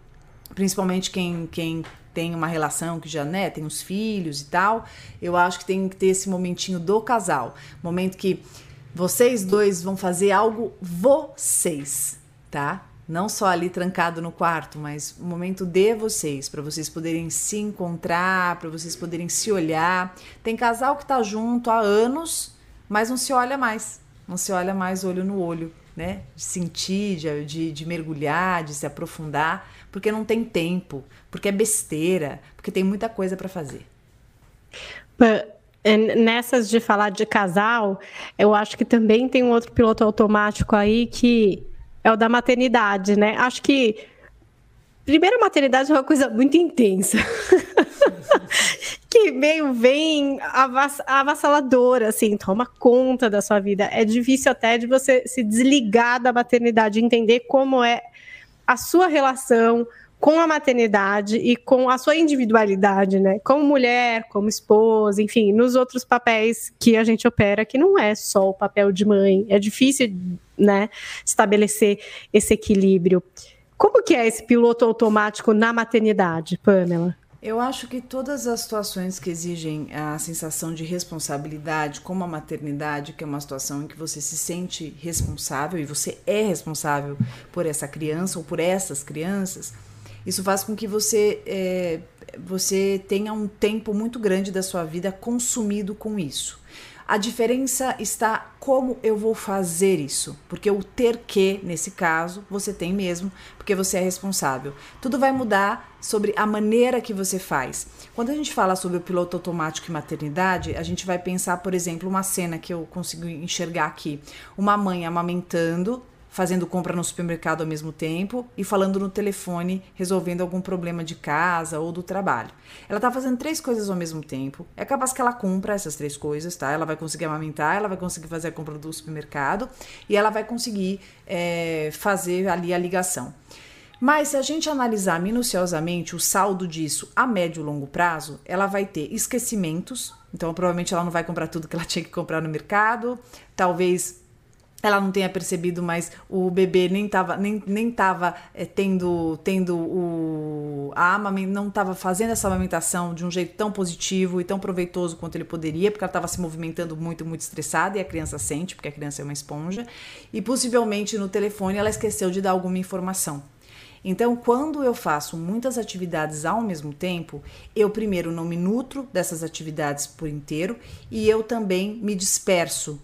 Principalmente quem, quem tem uma relação que já né, tem os filhos e tal, eu acho que tem que ter esse momentinho do casal, momento que vocês dois vão fazer algo vocês, tá? Não só ali trancado no quarto, mas o momento de vocês, para vocês poderem se encontrar, para vocês poderem se olhar. Tem casal que tá junto há anos, mas não se olha mais. não se olha mais olho no olho, né? De sentir, de, de mergulhar, de se aprofundar, porque não tem tempo, porque é besteira, porque tem muita coisa para fazer. Nessas de falar de casal, eu acho que também tem um outro piloto automático aí que é o da maternidade, né? Acho que primeiro a maternidade é uma coisa muito intensa. *laughs* que meio vem avass avassaladora, assim, toma conta da sua vida. É difícil até de você se desligar da maternidade, entender como é a sua relação com a maternidade e com a sua individualidade, né? Como mulher, como esposa, enfim, nos outros papéis que a gente opera, que não é só o papel de mãe. É difícil, né, estabelecer esse equilíbrio. Como que é esse piloto automático na maternidade, Pamela? Eu acho que todas as situações que exigem a sensação de responsabilidade, como a maternidade, que é uma situação em que você se sente responsável e você é responsável por essa criança ou por essas crianças, isso faz com que você, é, você tenha um tempo muito grande da sua vida consumido com isso. A diferença está como eu vou fazer isso, porque o ter que, nesse caso, você tem mesmo, porque você é responsável. Tudo vai mudar sobre a maneira que você faz. Quando a gente fala sobre o piloto automático e maternidade, a gente vai pensar, por exemplo, uma cena que eu consigo enxergar aqui: uma mãe amamentando fazendo compra no supermercado ao mesmo tempo e falando no telefone, resolvendo algum problema de casa ou do trabalho. Ela tá fazendo três coisas ao mesmo tempo. É capaz que ela cumpra essas três coisas, tá? Ela vai conseguir amamentar, ela vai conseguir fazer a compra do supermercado e ela vai conseguir é, fazer ali a ligação. Mas se a gente analisar minuciosamente o saldo disso a médio e longo prazo, ela vai ter esquecimentos. Então, provavelmente ela não vai comprar tudo que ela tinha que comprar no mercado. Talvez ela não tenha percebido, mas o bebê nem estava nem, nem tava, é, tendo, tendo o, a amamentação, não estava fazendo essa amamentação de um jeito tão positivo e tão proveitoso quanto ele poderia, porque ela estava se movimentando muito, muito estressada e a criança sente, porque a criança é uma esponja, e possivelmente no telefone ela esqueceu de dar alguma informação. Então, quando eu faço muitas atividades ao mesmo tempo, eu primeiro não me nutro dessas atividades por inteiro e eu também me disperso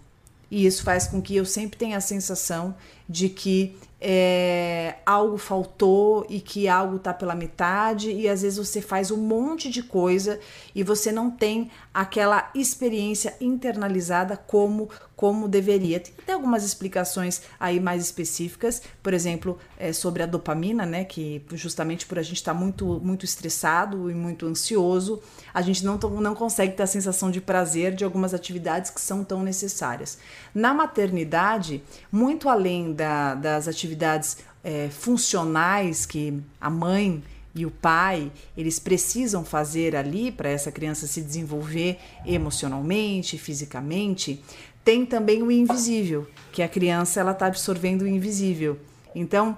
e isso faz com que eu sempre tenha a sensação de que é, algo faltou e que algo tá pela metade, e às vezes você faz um monte de coisa e você não tem aquela experiência internalizada como como deveria. Tem até algumas explicações aí mais específicas, por exemplo, é, sobre a dopamina, né? Que justamente por a gente estar tá muito, muito estressado e muito ansioso, a gente não, não consegue ter a sensação de prazer de algumas atividades que são tão necessárias. Na maternidade, muito além da, das atividades é, funcionais que a mãe e o pai, eles precisam fazer ali para essa criança se desenvolver emocionalmente, fisicamente, tem também o invisível, que a criança ela está absorvendo o invisível. Então,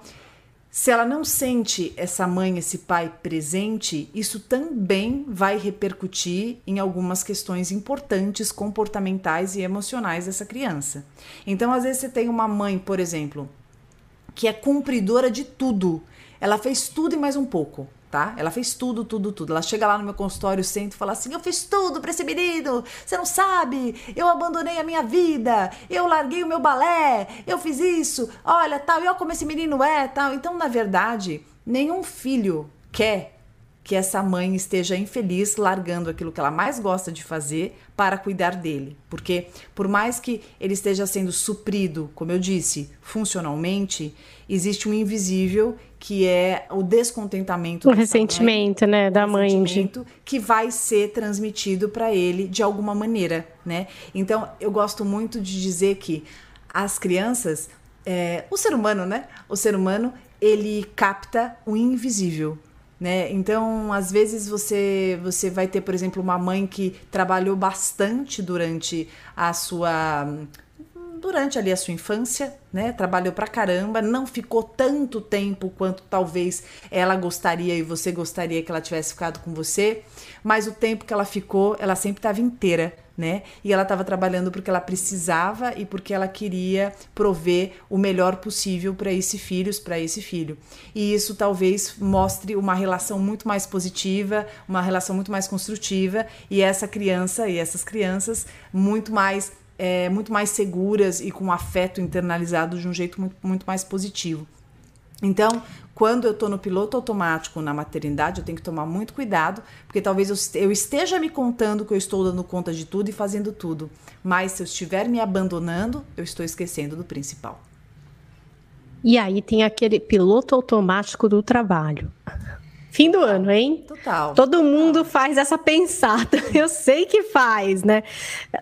se ela não sente essa mãe, esse pai presente, isso também vai repercutir em algumas questões importantes comportamentais e emocionais dessa criança. Então, às vezes você tem uma mãe, por exemplo, que é cumpridora de tudo. Ela fez tudo e mais um pouco tá? Ela fez tudo, tudo, tudo. Ela chega lá no meu consultório, senta e fala assim: Eu fiz tudo pra esse menino, você não sabe, eu abandonei a minha vida, eu larguei o meu balé, eu fiz isso, olha, tal, e olha como esse menino é, tal. Então, na verdade, nenhum filho quer que essa mãe esteja infeliz largando aquilo que ela mais gosta de fazer para cuidar dele. Porque, por mais que ele esteja sendo suprido, como eu disse, funcionalmente, existe um invisível que é o descontentamento. O ressentimento, mãe, né, da mãe. Que vai ser transmitido para ele de alguma maneira, né? Então, eu gosto muito de dizer que as crianças, é, o ser humano, né? O ser humano, ele capta o invisível né? Então, às vezes você você vai ter, por exemplo, uma mãe que trabalhou bastante durante a sua durante ali a sua infância, né? Trabalhou pra caramba, não ficou tanto tempo quanto talvez ela gostaria e você gostaria que ela tivesse ficado com você, mas o tempo que ela ficou, ela sempre estava inteira né? E ela estava trabalhando porque ela precisava e porque ela queria prover o melhor possível para esse filho, para esse filho. E isso talvez mostre uma relação muito mais positiva, uma relação muito mais construtiva e essa criança e essas crianças muito mais é, muito mais seguras e com afeto internalizado de um jeito muito, muito mais positivo. Então, quando eu estou no piloto automático na maternidade, eu tenho que tomar muito cuidado, porque talvez eu, esteja me contando que eu estou dando conta de tudo e fazendo tudo. Mas se eu estiver me abandonando, eu estou esquecendo do principal. E aí tem aquele piloto automático do trabalho. Fim do ano, hein? Total. Todo mundo faz essa pensada. *laughs* Eu sei que faz, né?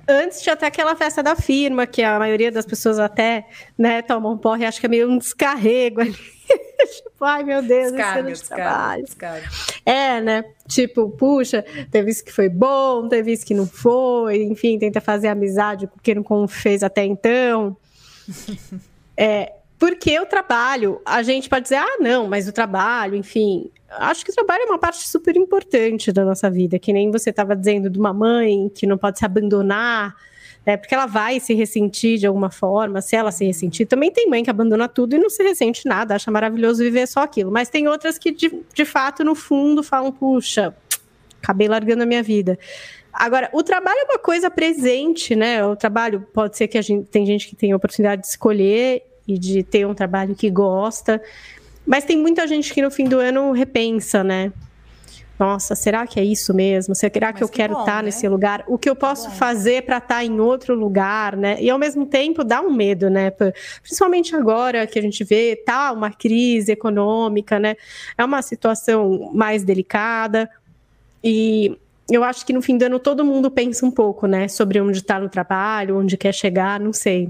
Antes tinha até aquela festa da firma, que a maioria das pessoas até, né, tomam um porre, acho que é meio um descarrego ali. *laughs* tipo, ai meu Deus, descarga, esse descarga, descarga. É, né? Tipo, puxa, teve isso que foi bom, teve isso que não foi, enfim, tenta fazer amizade com quem não fez até então. *laughs* É, porque o trabalho, a gente pode dizer, ah, não, mas o trabalho, enfim. Acho que o trabalho é uma parte super importante da nossa vida, que nem você estava dizendo de uma mãe que não pode se abandonar, né? Porque ela vai se ressentir de alguma forma, se ela se ressentir. Também tem mãe que abandona tudo e não se ressente nada, acha maravilhoso viver só aquilo. Mas tem outras que, de, de fato, no fundo, falam, puxa, acabei largando a minha vida. Agora, o trabalho é uma coisa presente, né? O trabalho pode ser que a gente tem gente que tem a oportunidade de escolher e de ter um trabalho que gosta. Mas tem muita gente que no fim do ano repensa, né? Nossa, será que é isso mesmo? Será que Mas eu que quero estar tá né? nesse lugar? O que eu posso fazer para estar tá em outro lugar, né? E ao mesmo tempo dá um medo, né? Principalmente agora que a gente vê tá uma crise econômica, né? É uma situação mais delicada e eu acho que no fim do ano todo mundo pensa um pouco, né? Sobre onde está no trabalho, onde quer chegar, não sei.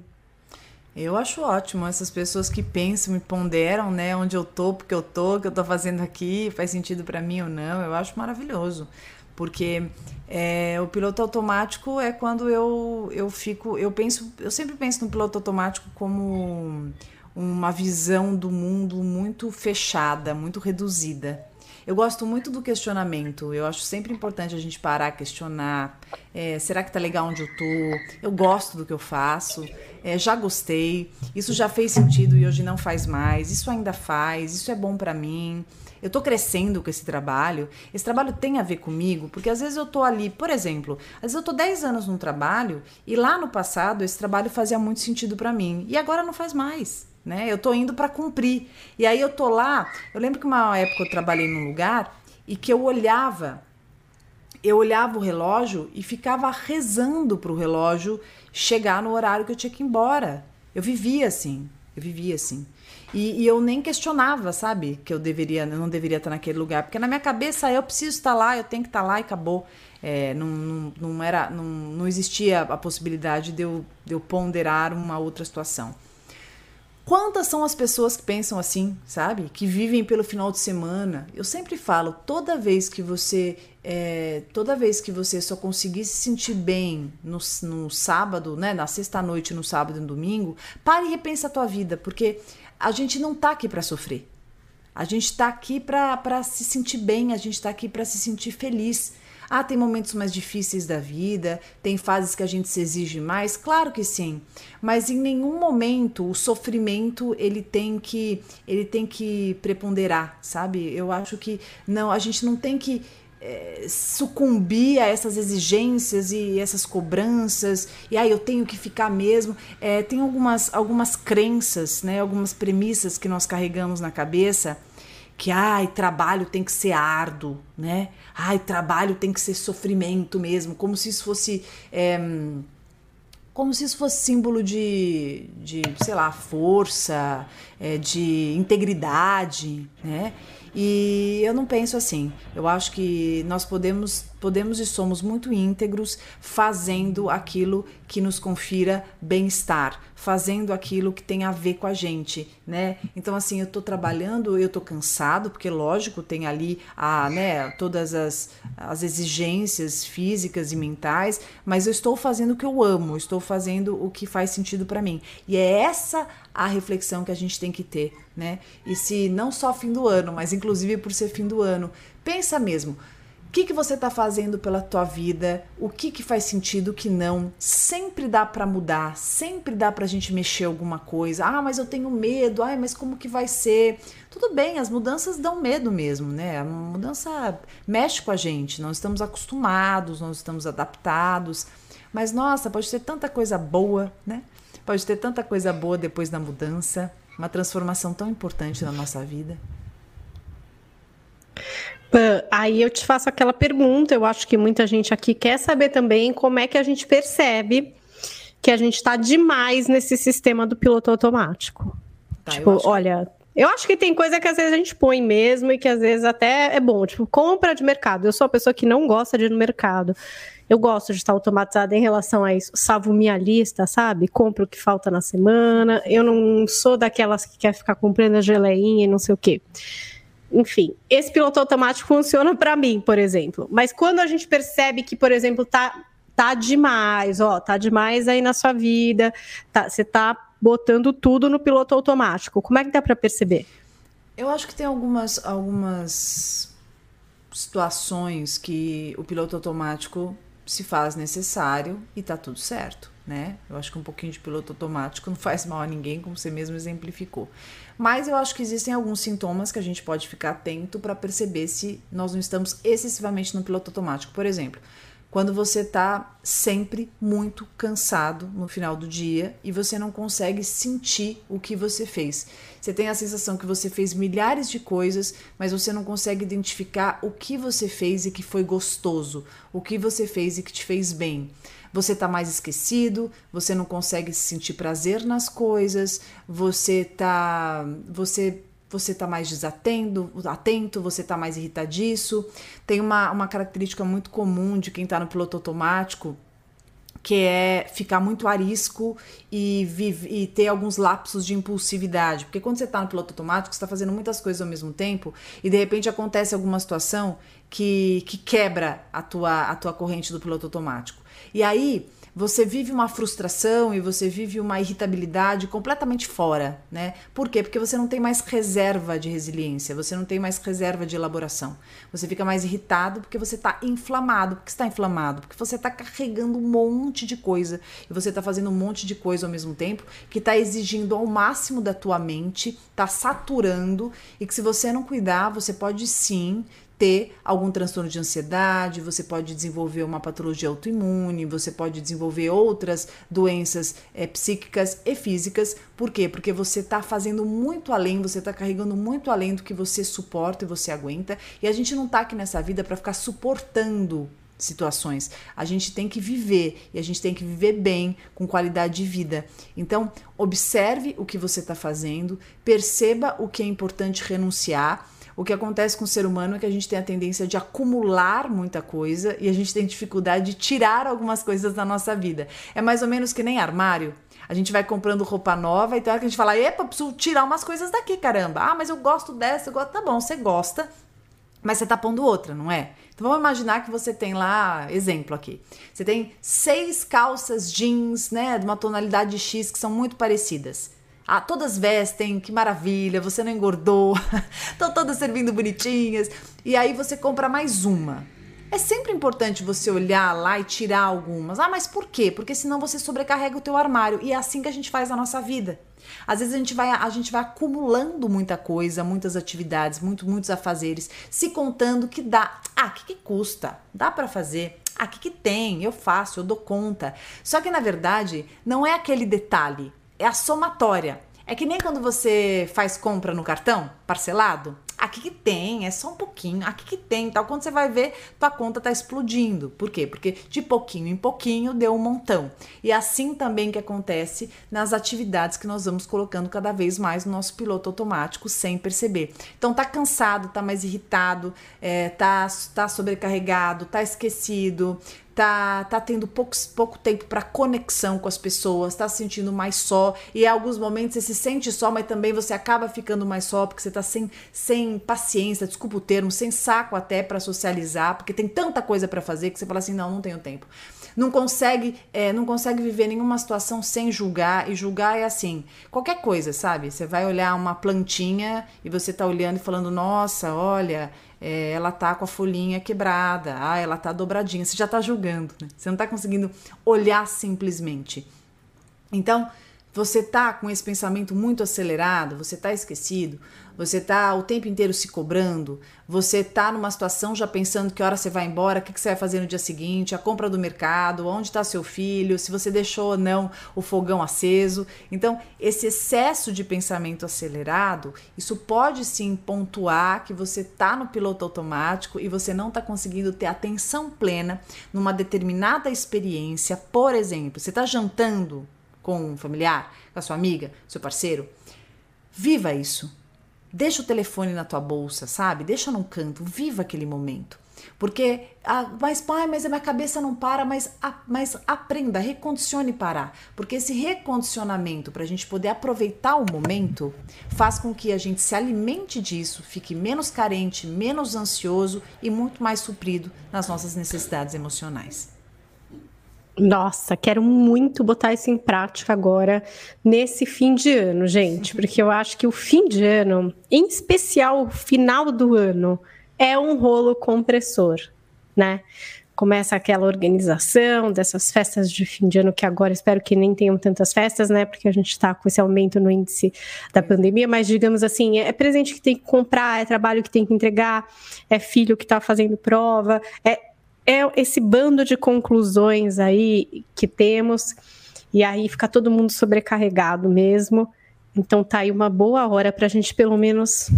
Eu acho ótimo essas pessoas que pensam e ponderam, né, onde eu tô, porque eu tô, o que eu tô fazendo aqui, faz sentido para mim ou não. Eu acho maravilhoso, porque é, o piloto automático é quando eu eu fico, eu penso, eu sempre penso no piloto automático como uma visão do mundo muito fechada, muito reduzida. Eu gosto muito do questionamento. Eu acho sempre importante a gente parar, questionar. É, será que tá legal onde eu tô? Eu gosto do que eu faço. É, já gostei. Isso já fez sentido e hoje não faz mais. Isso ainda faz. Isso é bom para mim. Eu tô crescendo com esse trabalho. Esse trabalho tem a ver comigo, porque às vezes eu tô ali, por exemplo, às vezes eu tô 10 anos num trabalho e lá no passado esse trabalho fazia muito sentido para mim e agora não faz mais né? Eu tô indo para cumprir. E aí eu tô lá, eu lembro que uma época eu trabalhei num lugar e que eu olhava, eu olhava o relógio e ficava rezando pro relógio chegar no horário que eu tinha que ir embora. Eu vivia assim, eu vivia assim. E, e, eu nem questionava, sabe, que eu deveria, eu não deveria estar naquele lugar, porque na minha cabeça eu preciso estar lá, eu tenho que estar lá e acabou. É, não, não, não, era, não, não existia a possibilidade de eu, de eu ponderar uma outra situação. Quantas são as pessoas que pensam assim, sabe? Que vivem pelo final de semana. Eu sempre falo, toda vez que você, é, toda vez que você só conseguir se sentir bem no, no sábado, né, na sexta noite, no sábado e no domingo, pare e repensa a tua vida, porque a gente não tá aqui para sofrer. A gente tá aqui para se sentir bem, a gente tá aqui para se sentir feliz. Ah, tem momentos mais difíceis da vida, tem fases que a gente se exige mais, claro que sim. Mas em nenhum momento o sofrimento ele tem que ele tem que preponderar, sabe? Eu acho que não, a gente não tem que é, sucumbir a essas exigências e essas cobranças e aí ah, eu tenho que ficar mesmo é, tem algumas algumas crenças né algumas premissas que nós carregamos na cabeça que ai, trabalho tem que ser árduo, né? Ai, trabalho tem que ser sofrimento mesmo, como se isso fosse. É, como se isso fosse símbolo de, de sei lá, força, é, de integridade, né? E eu não penso assim. Eu acho que nós podemos, podemos e somos muito íntegros fazendo aquilo que nos confira bem-estar, fazendo aquilo que tem a ver com a gente, né? Então assim, eu tô trabalhando, eu tô cansado, porque lógico, tem ali a, né, todas as, as exigências físicas e mentais, mas eu estou fazendo o que eu amo, estou fazendo o que faz sentido para mim. E é essa a reflexão que a gente tem que ter, né? E se não só fim do ano, mas inclusive por ser fim do ano, pensa mesmo, que, que você está fazendo pela tua vida, o que, que faz sentido, o que não. Sempre dá para mudar, sempre dá para a gente mexer alguma coisa. Ah, mas eu tenho medo, ai, mas como que vai ser? Tudo bem, as mudanças dão medo mesmo, né? A mudança mexe com a gente, nós estamos acostumados, nós estamos adaptados. Mas nossa, pode ter tanta coisa boa, né? Pode ter tanta coisa boa depois da mudança, uma transformação tão importante na nossa vida. Aí eu te faço aquela pergunta, eu acho que muita gente aqui quer saber também como é que a gente percebe que a gente está demais nesse sistema do piloto automático. Tá, tipo, eu olha, eu acho que tem coisa que às vezes a gente põe mesmo e que às vezes até é bom, tipo, compra de mercado. Eu sou a pessoa que não gosta de ir no mercado. Eu gosto de estar automatizada em relação a isso. Salvo minha lista, sabe? Compro o que falta na semana. Eu não sou daquelas que quer ficar comprando a geleinha e não sei o quê. Enfim, esse piloto automático funciona para mim, por exemplo. Mas quando a gente percebe que, por exemplo, tá tá demais, ó, tá demais aí na sua vida, tá, você tá botando tudo no piloto automático. Como é que dá para perceber? Eu acho que tem algumas, algumas situações que o piloto automático se faz necessário e tá tudo certo, né? Eu acho que um pouquinho de piloto automático não faz mal a ninguém, como você mesmo exemplificou. Mas eu acho que existem alguns sintomas que a gente pode ficar atento para perceber se nós não estamos excessivamente no piloto automático. Por exemplo, quando você está sempre muito cansado no final do dia e você não consegue sentir o que você fez. Você tem a sensação que você fez milhares de coisas, mas você não consegue identificar o que você fez e que foi gostoso, o que você fez e que te fez bem. Você está mais esquecido, você não consegue sentir prazer nas coisas, você tá você você está mais desatento, atento, você está mais irritadiço. Tem uma, uma característica muito comum de quem está no piloto automático, que é ficar muito arisco e, e ter alguns lapsos de impulsividade. Porque quando você está no piloto automático, você está fazendo muitas coisas ao mesmo tempo e de repente acontece alguma situação que, que quebra a tua, a tua corrente do piloto automático. E aí você vive uma frustração e você vive uma irritabilidade completamente fora, né? Por quê? Porque você não tem mais reserva de resiliência, você não tem mais reserva de elaboração. Você fica mais irritado porque você está inflamado. Por que está inflamado? Porque você está carregando um monte de coisa e você está fazendo um monte de coisa ao mesmo tempo que está exigindo ao máximo da tua mente, está saturando e que se você não cuidar, você pode sim ter algum transtorno de ansiedade, você pode desenvolver uma patologia autoimune, você pode desenvolver outras doenças é, psíquicas e físicas. Por quê? Porque você está fazendo muito além, você está carregando muito além do que você suporta e você aguenta. E a gente não está aqui nessa vida para ficar suportando situações. A gente tem que viver e a gente tem que viver bem, com qualidade de vida. Então, observe o que você está fazendo, perceba o que é importante renunciar o que acontece com o ser humano é que a gente tem a tendência de acumular muita coisa e a gente tem dificuldade de tirar algumas coisas da nossa vida. É mais ou menos que nem armário. A gente vai comprando roupa nova e tem hora que a gente fala: epa, preciso tirar umas coisas daqui, caramba. Ah, mas eu gosto dessa, eu gosto. Tá bom, você gosta, mas você tá pondo outra, não é? Então vamos imaginar que você tem lá, exemplo aqui, você tem seis calças jeans, né, de uma tonalidade X que são muito parecidas. Ah, todas vestem, que maravilha, você não engordou, *laughs* estão todas servindo bonitinhas. E aí você compra mais uma. É sempre importante você olhar lá e tirar algumas. Ah, mas por quê? Porque senão você sobrecarrega o teu armário. E é assim que a gente faz a nossa vida. Às vezes a gente vai, a gente vai acumulando muita coisa, muitas atividades, muito, muitos afazeres, se contando que dá. Ah, que, que custa? Dá para fazer. Ah, que, que tem? Eu faço, eu dou conta. Só que na verdade não é aquele detalhe é a somatória. É que nem quando você faz compra no cartão, parcelado. Aqui que tem, é só um pouquinho. Aqui que tem, tal. Quando você vai ver, tua conta tá explodindo. Por quê? Porque de pouquinho em pouquinho deu um montão. E assim também que acontece nas atividades que nós vamos colocando cada vez mais no nosso piloto automático sem perceber. Então tá cansado, tá mais irritado, é, tá, tá sobrecarregado, tá esquecido, tá, tá tendo pouco, pouco tempo para conexão com as pessoas, tá se sentindo mais só, e em alguns momentos você se sente só, mas também você acaba ficando mais só, porque você tá sem, sem paciência, desculpa o termo, sem saco até para socializar, porque tem tanta coisa para fazer que você fala assim, não, não tenho tempo. Não consegue, é, não consegue viver nenhuma situação sem julgar, e julgar é assim, qualquer coisa, sabe? Você vai olhar uma plantinha e você tá olhando e falando, nossa, olha, é, ela tá com a folhinha quebrada, ah, ela tá dobradinha, você já tá julgando, né? Você não tá conseguindo olhar simplesmente. Então, Você tá com esse pensamento muito acelerado, você tá esquecido, você tá o tempo inteiro se cobrando, você tá numa situação já pensando que hora você vai embora, o que, que você vai fazer no dia seguinte, a compra do mercado, onde está seu filho, se você deixou ou não o fogão aceso. Então, esse excesso de pensamento acelerado, isso pode sim pontuar que você tá no piloto automático e você não está conseguindo ter atenção plena numa determinada experiência. Por exemplo, você está jantando com um familiar, com a sua amiga, seu parceiro. Viva isso Deixa o telefone na tua bolsa, sabe? Deixa num canto, viva aquele momento. Porque, ah, mas pai, mas a minha cabeça não para, mas, ah, mas aprenda, recondicione parar. Porque esse recondicionamento, para a gente poder aproveitar o momento, faz com que a gente se alimente disso, fique menos carente, menos ansioso e muito mais suprido nas nossas necessidades emocionais. Nossa, quero muito botar isso em prática agora nesse fim de ano, gente, porque eu acho que o fim de ano, em especial o final do ano, é um rolo compressor, né? Começa aquela organização dessas festas de fim de ano que agora espero que nem tenham tantas festas, né? Porque a gente está com esse aumento no índice da pandemia, mas digamos assim, é presente que tem que comprar, é trabalho que tem que entregar, é filho que está fazendo prova, é é esse bando de conclusões aí que temos, e aí fica todo mundo sobrecarregado mesmo. Então tá aí uma boa hora para a gente pelo menos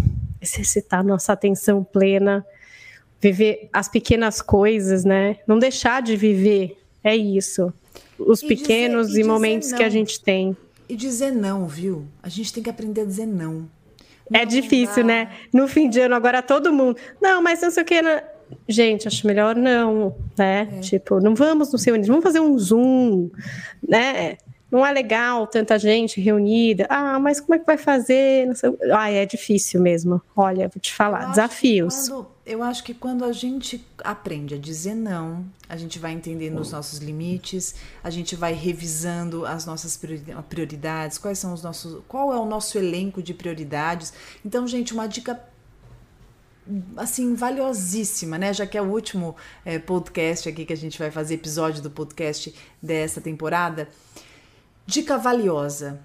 exercitar nossa atenção plena, viver as pequenas coisas, né? Não deixar de viver, é isso. Os e pequenos dizer, e, momentos não. que a gente tem. E dizer não, viu? A gente tem que aprender a dizer não. É não é difícil, dá. né? No fim de ano, agora todo mundo. Não, mas não sei o que. Né? Gente, acho melhor não, né? É. Tipo, não vamos no seu, vamos fazer um Zoom, né? Não é legal tanta gente reunida. Ah, mas como é que vai fazer? Ah, é difícil mesmo. Olha, vou te falar, eu desafios. Quando, eu acho que quando a gente aprende a dizer não, a gente vai entendendo os nossos limites, a gente vai revisando as nossas prioridades, quais são os nossos, qual é o nosso elenco de prioridades. Então, gente, uma dica assim valiosíssima, né? Já que é o último é, podcast aqui que a gente vai fazer episódio do podcast dessa temporada. Dica valiosa: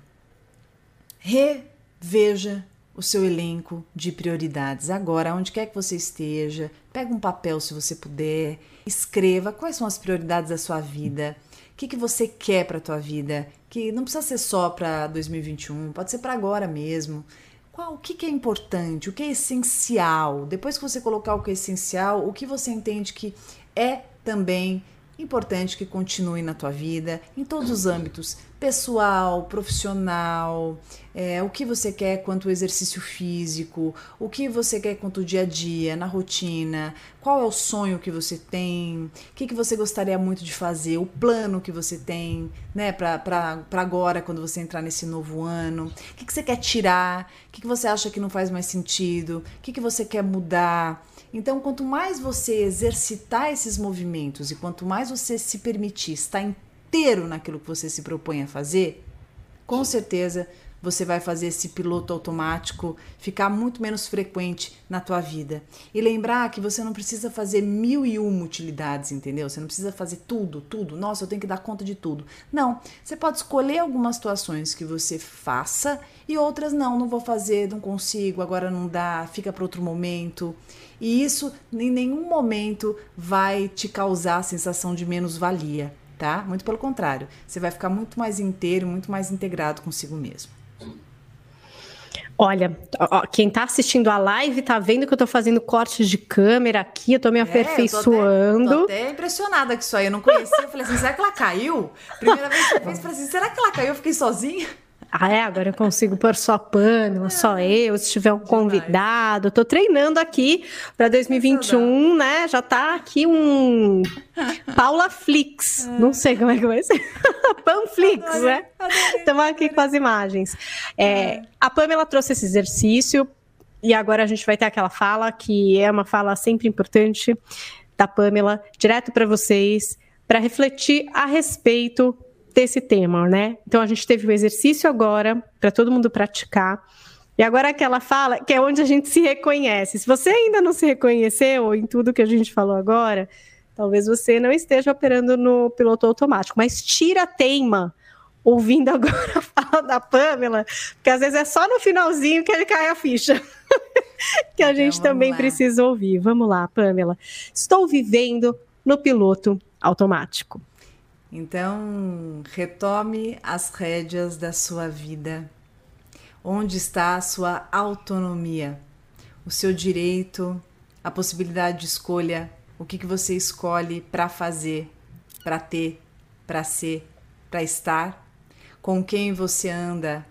reveja o seu elenco de prioridades agora, onde quer que você esteja. Pega um papel se você puder, escreva quais são as prioridades da sua vida. O que, que você quer para a tua vida? Que não precisa ser só para 2021, pode ser para agora mesmo. Qual, o que, que é importante, o que é essencial? Depois que você colocar o que é essencial, o que você entende que é também importante que continue na tua vida, em todos os âmbitos, pessoal, profissional, é, o que você quer quanto ao exercício físico, o que você quer quanto ao dia a dia, na rotina, qual é o sonho que você tem, o que, que você gostaria muito de fazer, o plano que você tem, né, para agora, quando você entrar nesse novo ano, o que, que você quer tirar, o que, que você acha que não faz mais sentido, o que, que você quer mudar. Então, quanto mais você exercitar esses movimentos e quanto mais você se permitir estar inteiro naquilo que você se propõe a fazer, com certeza você vai fazer esse piloto automático ficar muito menos frequente na tua vida. E lembrar que você não precisa fazer mil e uma utilidades, entendeu? Você não precisa fazer tudo, tudo. Nossa, eu tenho que dar conta de tudo. Não. Você pode escolher algumas situações que você faça e outras não, não vou fazer, não consigo, agora não dá, fica para outro momento. E isso em nenhum momento vai te causar a sensação de menos-valia, tá? Muito pelo contrário, você vai ficar muito mais inteiro, muito mais integrado consigo mesmo. Olha, ó, quem está assistindo a live está vendo que eu estou fazendo cortes de câmera aqui, eu estou me é, aperfeiçoando. Eu tô até, tô até impressionada com isso aí, eu não conhecia. Eu falei assim, será que ela caiu? Primeira vez que eu fiz, falei assim, será que ela caiu? Eu fiquei sozinha. Ah, é, agora eu consigo pôr só pano, só eu, se tiver um convidado. Tô treinando aqui para 2021, né? Já tá aqui um Paula Flix. Não sei como é que vai ser. *laughs* Panflix, né? Estamos aqui com as imagens. É, a Pamela trouxe esse exercício e agora a gente vai ter aquela fala que é uma fala sempre importante da Pamela, direto para vocês, para refletir a respeito desse tema, né? Então a gente teve o um exercício agora para todo mundo praticar. E agora aquela fala, que é onde a gente se reconhece. Se você ainda não se reconheceu em tudo que a gente falou agora, talvez você não esteja operando no piloto automático, mas tira a teima. ouvindo agora *laughs* a fala da Pamela, porque às vezes é só no finalzinho que ele cai a ficha. *laughs* que a então, gente também lá. precisa ouvir. Vamos lá, Pamela. Estou vivendo no piloto automático. Então, retome as rédeas da sua vida. Onde está a sua autonomia? O seu direito, a possibilidade de escolha, o que, que você escolhe para fazer, para ter, para ser, para estar, com quem você anda,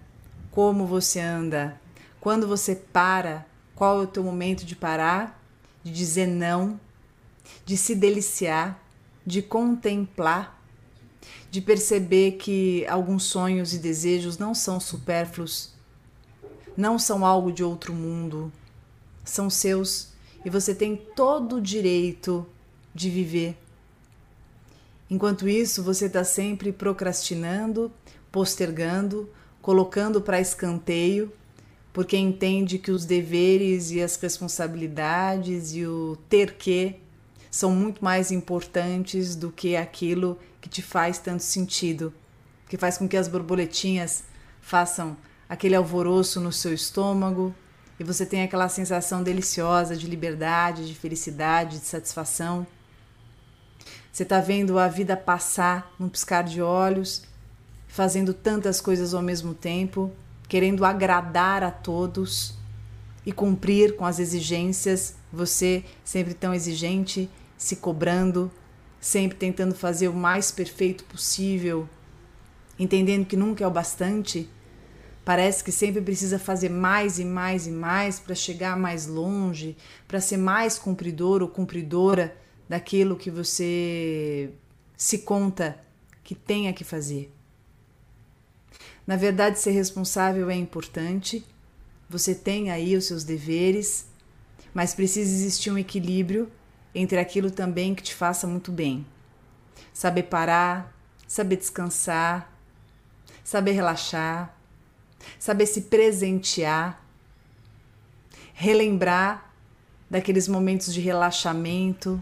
como você anda, quando você para, qual é o teu momento de parar, de dizer não, de se deliciar, de contemplar, de perceber que alguns sonhos e desejos não são supérfluos, não são algo de outro mundo, são seus e você tem todo o direito de viver. Enquanto isso, você está sempre procrastinando, postergando, colocando para escanteio, porque entende que os deveres e as responsabilidades e o ter que são muito mais importantes do que aquilo que te faz tanto sentido, que faz com que as borboletinhas façam aquele alvoroço no seu estômago e você tenha aquela sensação deliciosa de liberdade, de felicidade, de satisfação. Você está vendo a vida passar num piscar de olhos, fazendo tantas coisas ao mesmo tempo, querendo agradar a todos e cumprir com as exigências, você sempre tão exigente, se cobrando, sempre tentando fazer o mais perfeito possível, entendendo que nunca é o bastante. Parece que sempre precisa fazer mais e mais e mais para chegar mais longe, para ser mais cumpridor ou cumpridora daquilo que você se conta que tenha que fazer. Na verdade, ser responsável é importante, você tem aí os seus deveres, mas precisa existir um equilíbrio entre aquilo também que te faça muito bem. Saber parar, saber descansar, saber relaxar, saber se presentear, relembrar daqueles momentos de relaxamento.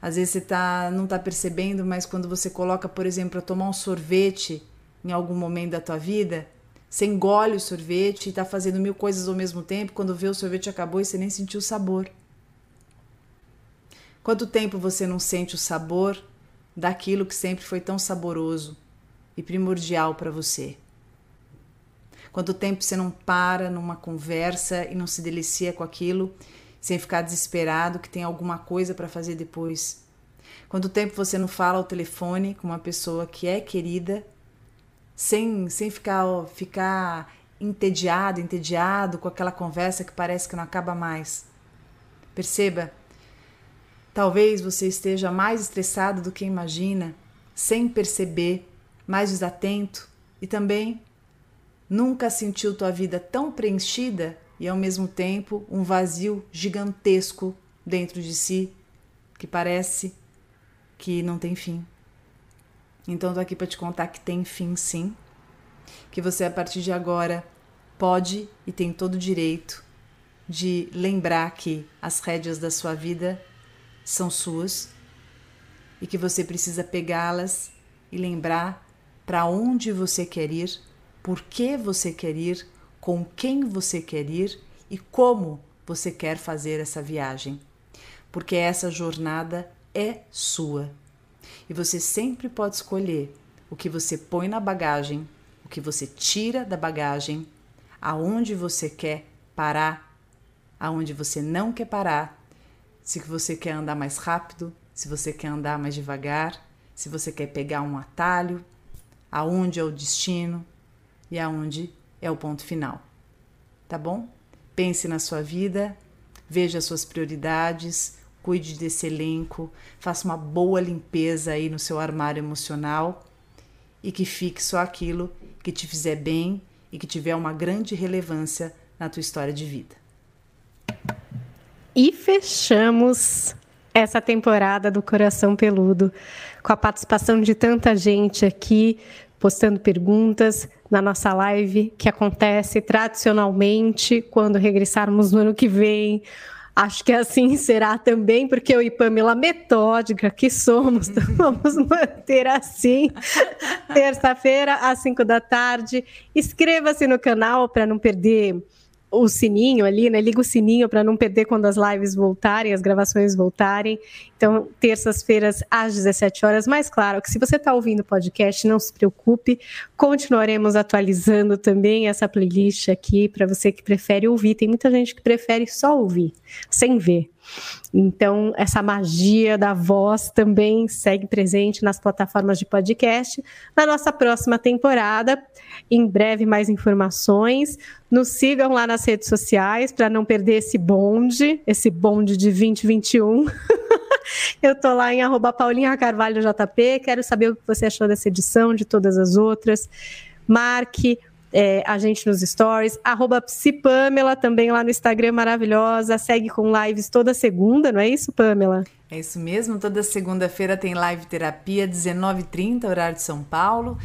Às vezes você tá, não está percebendo, mas quando você coloca, por exemplo, para tomar um sorvete em algum momento da tua vida, você engole o sorvete e está fazendo mil coisas ao mesmo tempo, quando vê o sorvete acabou e você nem sentiu o sabor. Quanto tempo você não sente o sabor daquilo que sempre foi tão saboroso e primordial para você? Quanto tempo você não para numa conversa e não se delicia com aquilo sem ficar desesperado que tem alguma coisa para fazer depois? Quanto tempo você não fala ao telefone com uma pessoa que é querida sem, sem ficar, ficar entediado, entediado com aquela conversa que parece que não acaba mais? Perceba Talvez você esteja mais estressado do que imagina, sem perceber, mais desatento e também nunca sentiu tua vida tão preenchida e ao mesmo tempo um vazio gigantesco dentro de si que parece que não tem fim. Então tô aqui para te contar que tem fim sim, que você a partir de agora pode e tem todo o direito de lembrar que as rédeas da sua vida são suas e que você precisa pegá-las e lembrar para onde você quer ir, por que você quer ir, com quem você quer ir e como você quer fazer essa viagem. Porque essa jornada é sua. E você sempre pode escolher o que você põe na bagagem, o que você tira da bagagem, aonde você quer parar, aonde você não quer parar se você quer andar mais rápido, se você quer andar mais devagar, se você quer pegar um atalho, aonde é o destino e aonde é o ponto final. Tá bom? Pense na sua vida, veja as suas prioridades, cuide desse elenco, faça uma boa limpeza aí no seu armário emocional e que fique só aquilo que te fizer bem e que tiver uma grande relevância na tua história de vida. E fechamos essa temporada do Coração Peludo com a participação de tanta gente aqui postando perguntas na nossa live que acontece tradicionalmente quando regressarmos no ano que vem Acho que assim será também, porque eu e Pamela metódica que somos, então *laughs* vamos manter assim. Terça-feira, às 5 da tarde. Inscreva-se no canal para não perder o sininho ali, né? Liga o sininho para não perder quando as lives voltarem, as gravações voltarem. Então, terças-feiras às 17 horas. Mas claro que se você está ouvindo o podcast, não se preocupe, continuaremos atualizando também essa playlist aqui para você que prefere ouvir. Tem muita gente que prefere só ouvir, sem ver. Então, essa magia da voz também segue presente nas plataformas de podcast. Na nossa próxima temporada, em breve, mais informações. Nos sigam lá nas redes sociais para não perder esse bonde, esse bonde de 2021. *laughs* Eu tô lá em arroba Paulinha Carvalho JP. Quero saber o que você achou dessa edição, de todas as outras. Marque é, a gente nos stories, arroba também lá no Instagram, maravilhosa, segue com lives toda segunda, não é isso, Pamela? É isso mesmo, toda segunda-feira tem live terapia, 19h30, horário de São Paulo.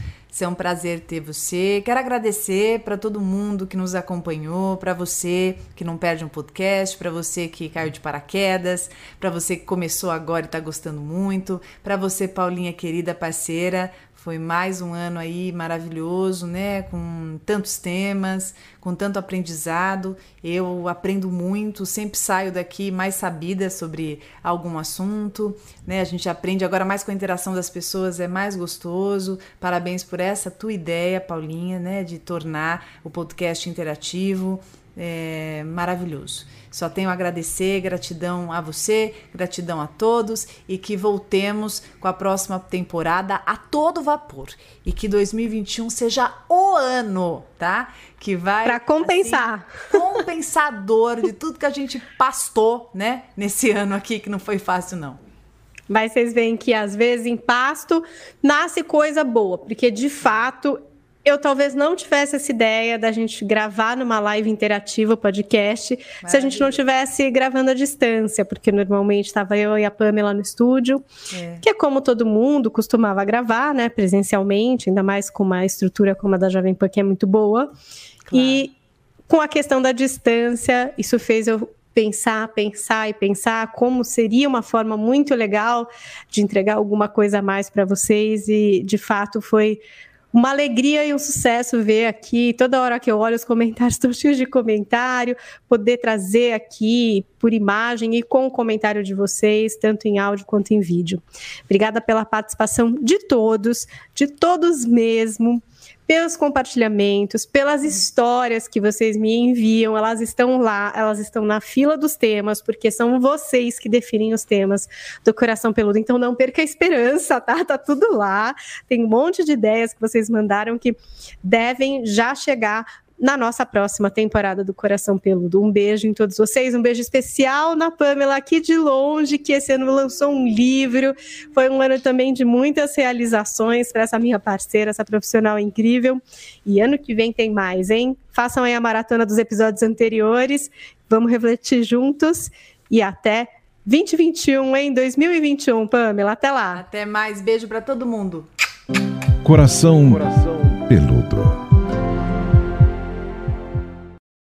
É um prazer ter você. Quero agradecer para todo mundo que nos acompanhou, para você que não perde um podcast, para você que caiu de paraquedas, para você que começou agora e está gostando muito, para você, Paulinha querida parceira. Foi mais um ano aí maravilhoso, né? Com tantos temas, com tanto aprendizado. Eu aprendo muito, sempre saio daqui mais sabida sobre algum assunto, né? A gente aprende agora mais com a interação das pessoas, é mais gostoso. Parabéns por essa tua ideia, Paulinha, né? De tornar o podcast interativo. É maravilhoso. Só tenho a agradecer, gratidão a você, gratidão a todos e que voltemos com a próxima temporada a todo vapor e que 2021 seja o ano, tá? Que vai para compensar, assim, compensador de tudo que a gente pastou, né? Nesse ano aqui que não foi fácil não. Mas vocês veem que às vezes em pasto nasce coisa boa, porque de fato eu talvez não tivesse essa ideia da gente gravar numa live interativa podcast Maravilha. se a gente não tivesse gravando à distância, porque normalmente estava eu e a Pamela no estúdio, é. que é como todo mundo costumava gravar, né, presencialmente, ainda mais com uma estrutura como a da Jovem Pan, que é muito boa. Claro. E com a questão da distância, isso fez eu pensar, pensar e pensar como seria uma forma muito legal de entregar alguma coisa a mais para vocês e de fato foi uma alegria e um sucesso ver aqui, toda hora que eu olho os comentários, *laughs* estou cheio de comentário, poder trazer aqui por imagem e com o comentário de vocês, tanto em áudio quanto em vídeo. Obrigada pela participação de todos, de todos mesmo pelos compartilhamentos, pelas histórias que vocês me enviam. Elas estão lá, elas estão na fila dos temas, porque são vocês que definem os temas do Coração Peludo. Então não perca a esperança, tá? Tá tudo lá. Tem um monte de ideias que vocês mandaram que devem já chegar na nossa próxima temporada do Coração Peludo. Um beijo em todos vocês, um beijo especial na Pamela aqui de longe, que esse ano lançou um livro. Foi um ano também de muitas realizações para essa minha parceira, essa profissional incrível. E ano que vem tem mais, hein? Façam aí a maratona dos episódios anteriores. Vamos refletir juntos e até 2021, hein? 2021, Pamela. Até lá. Até mais. Beijo para todo mundo. Coração, Coração peludo.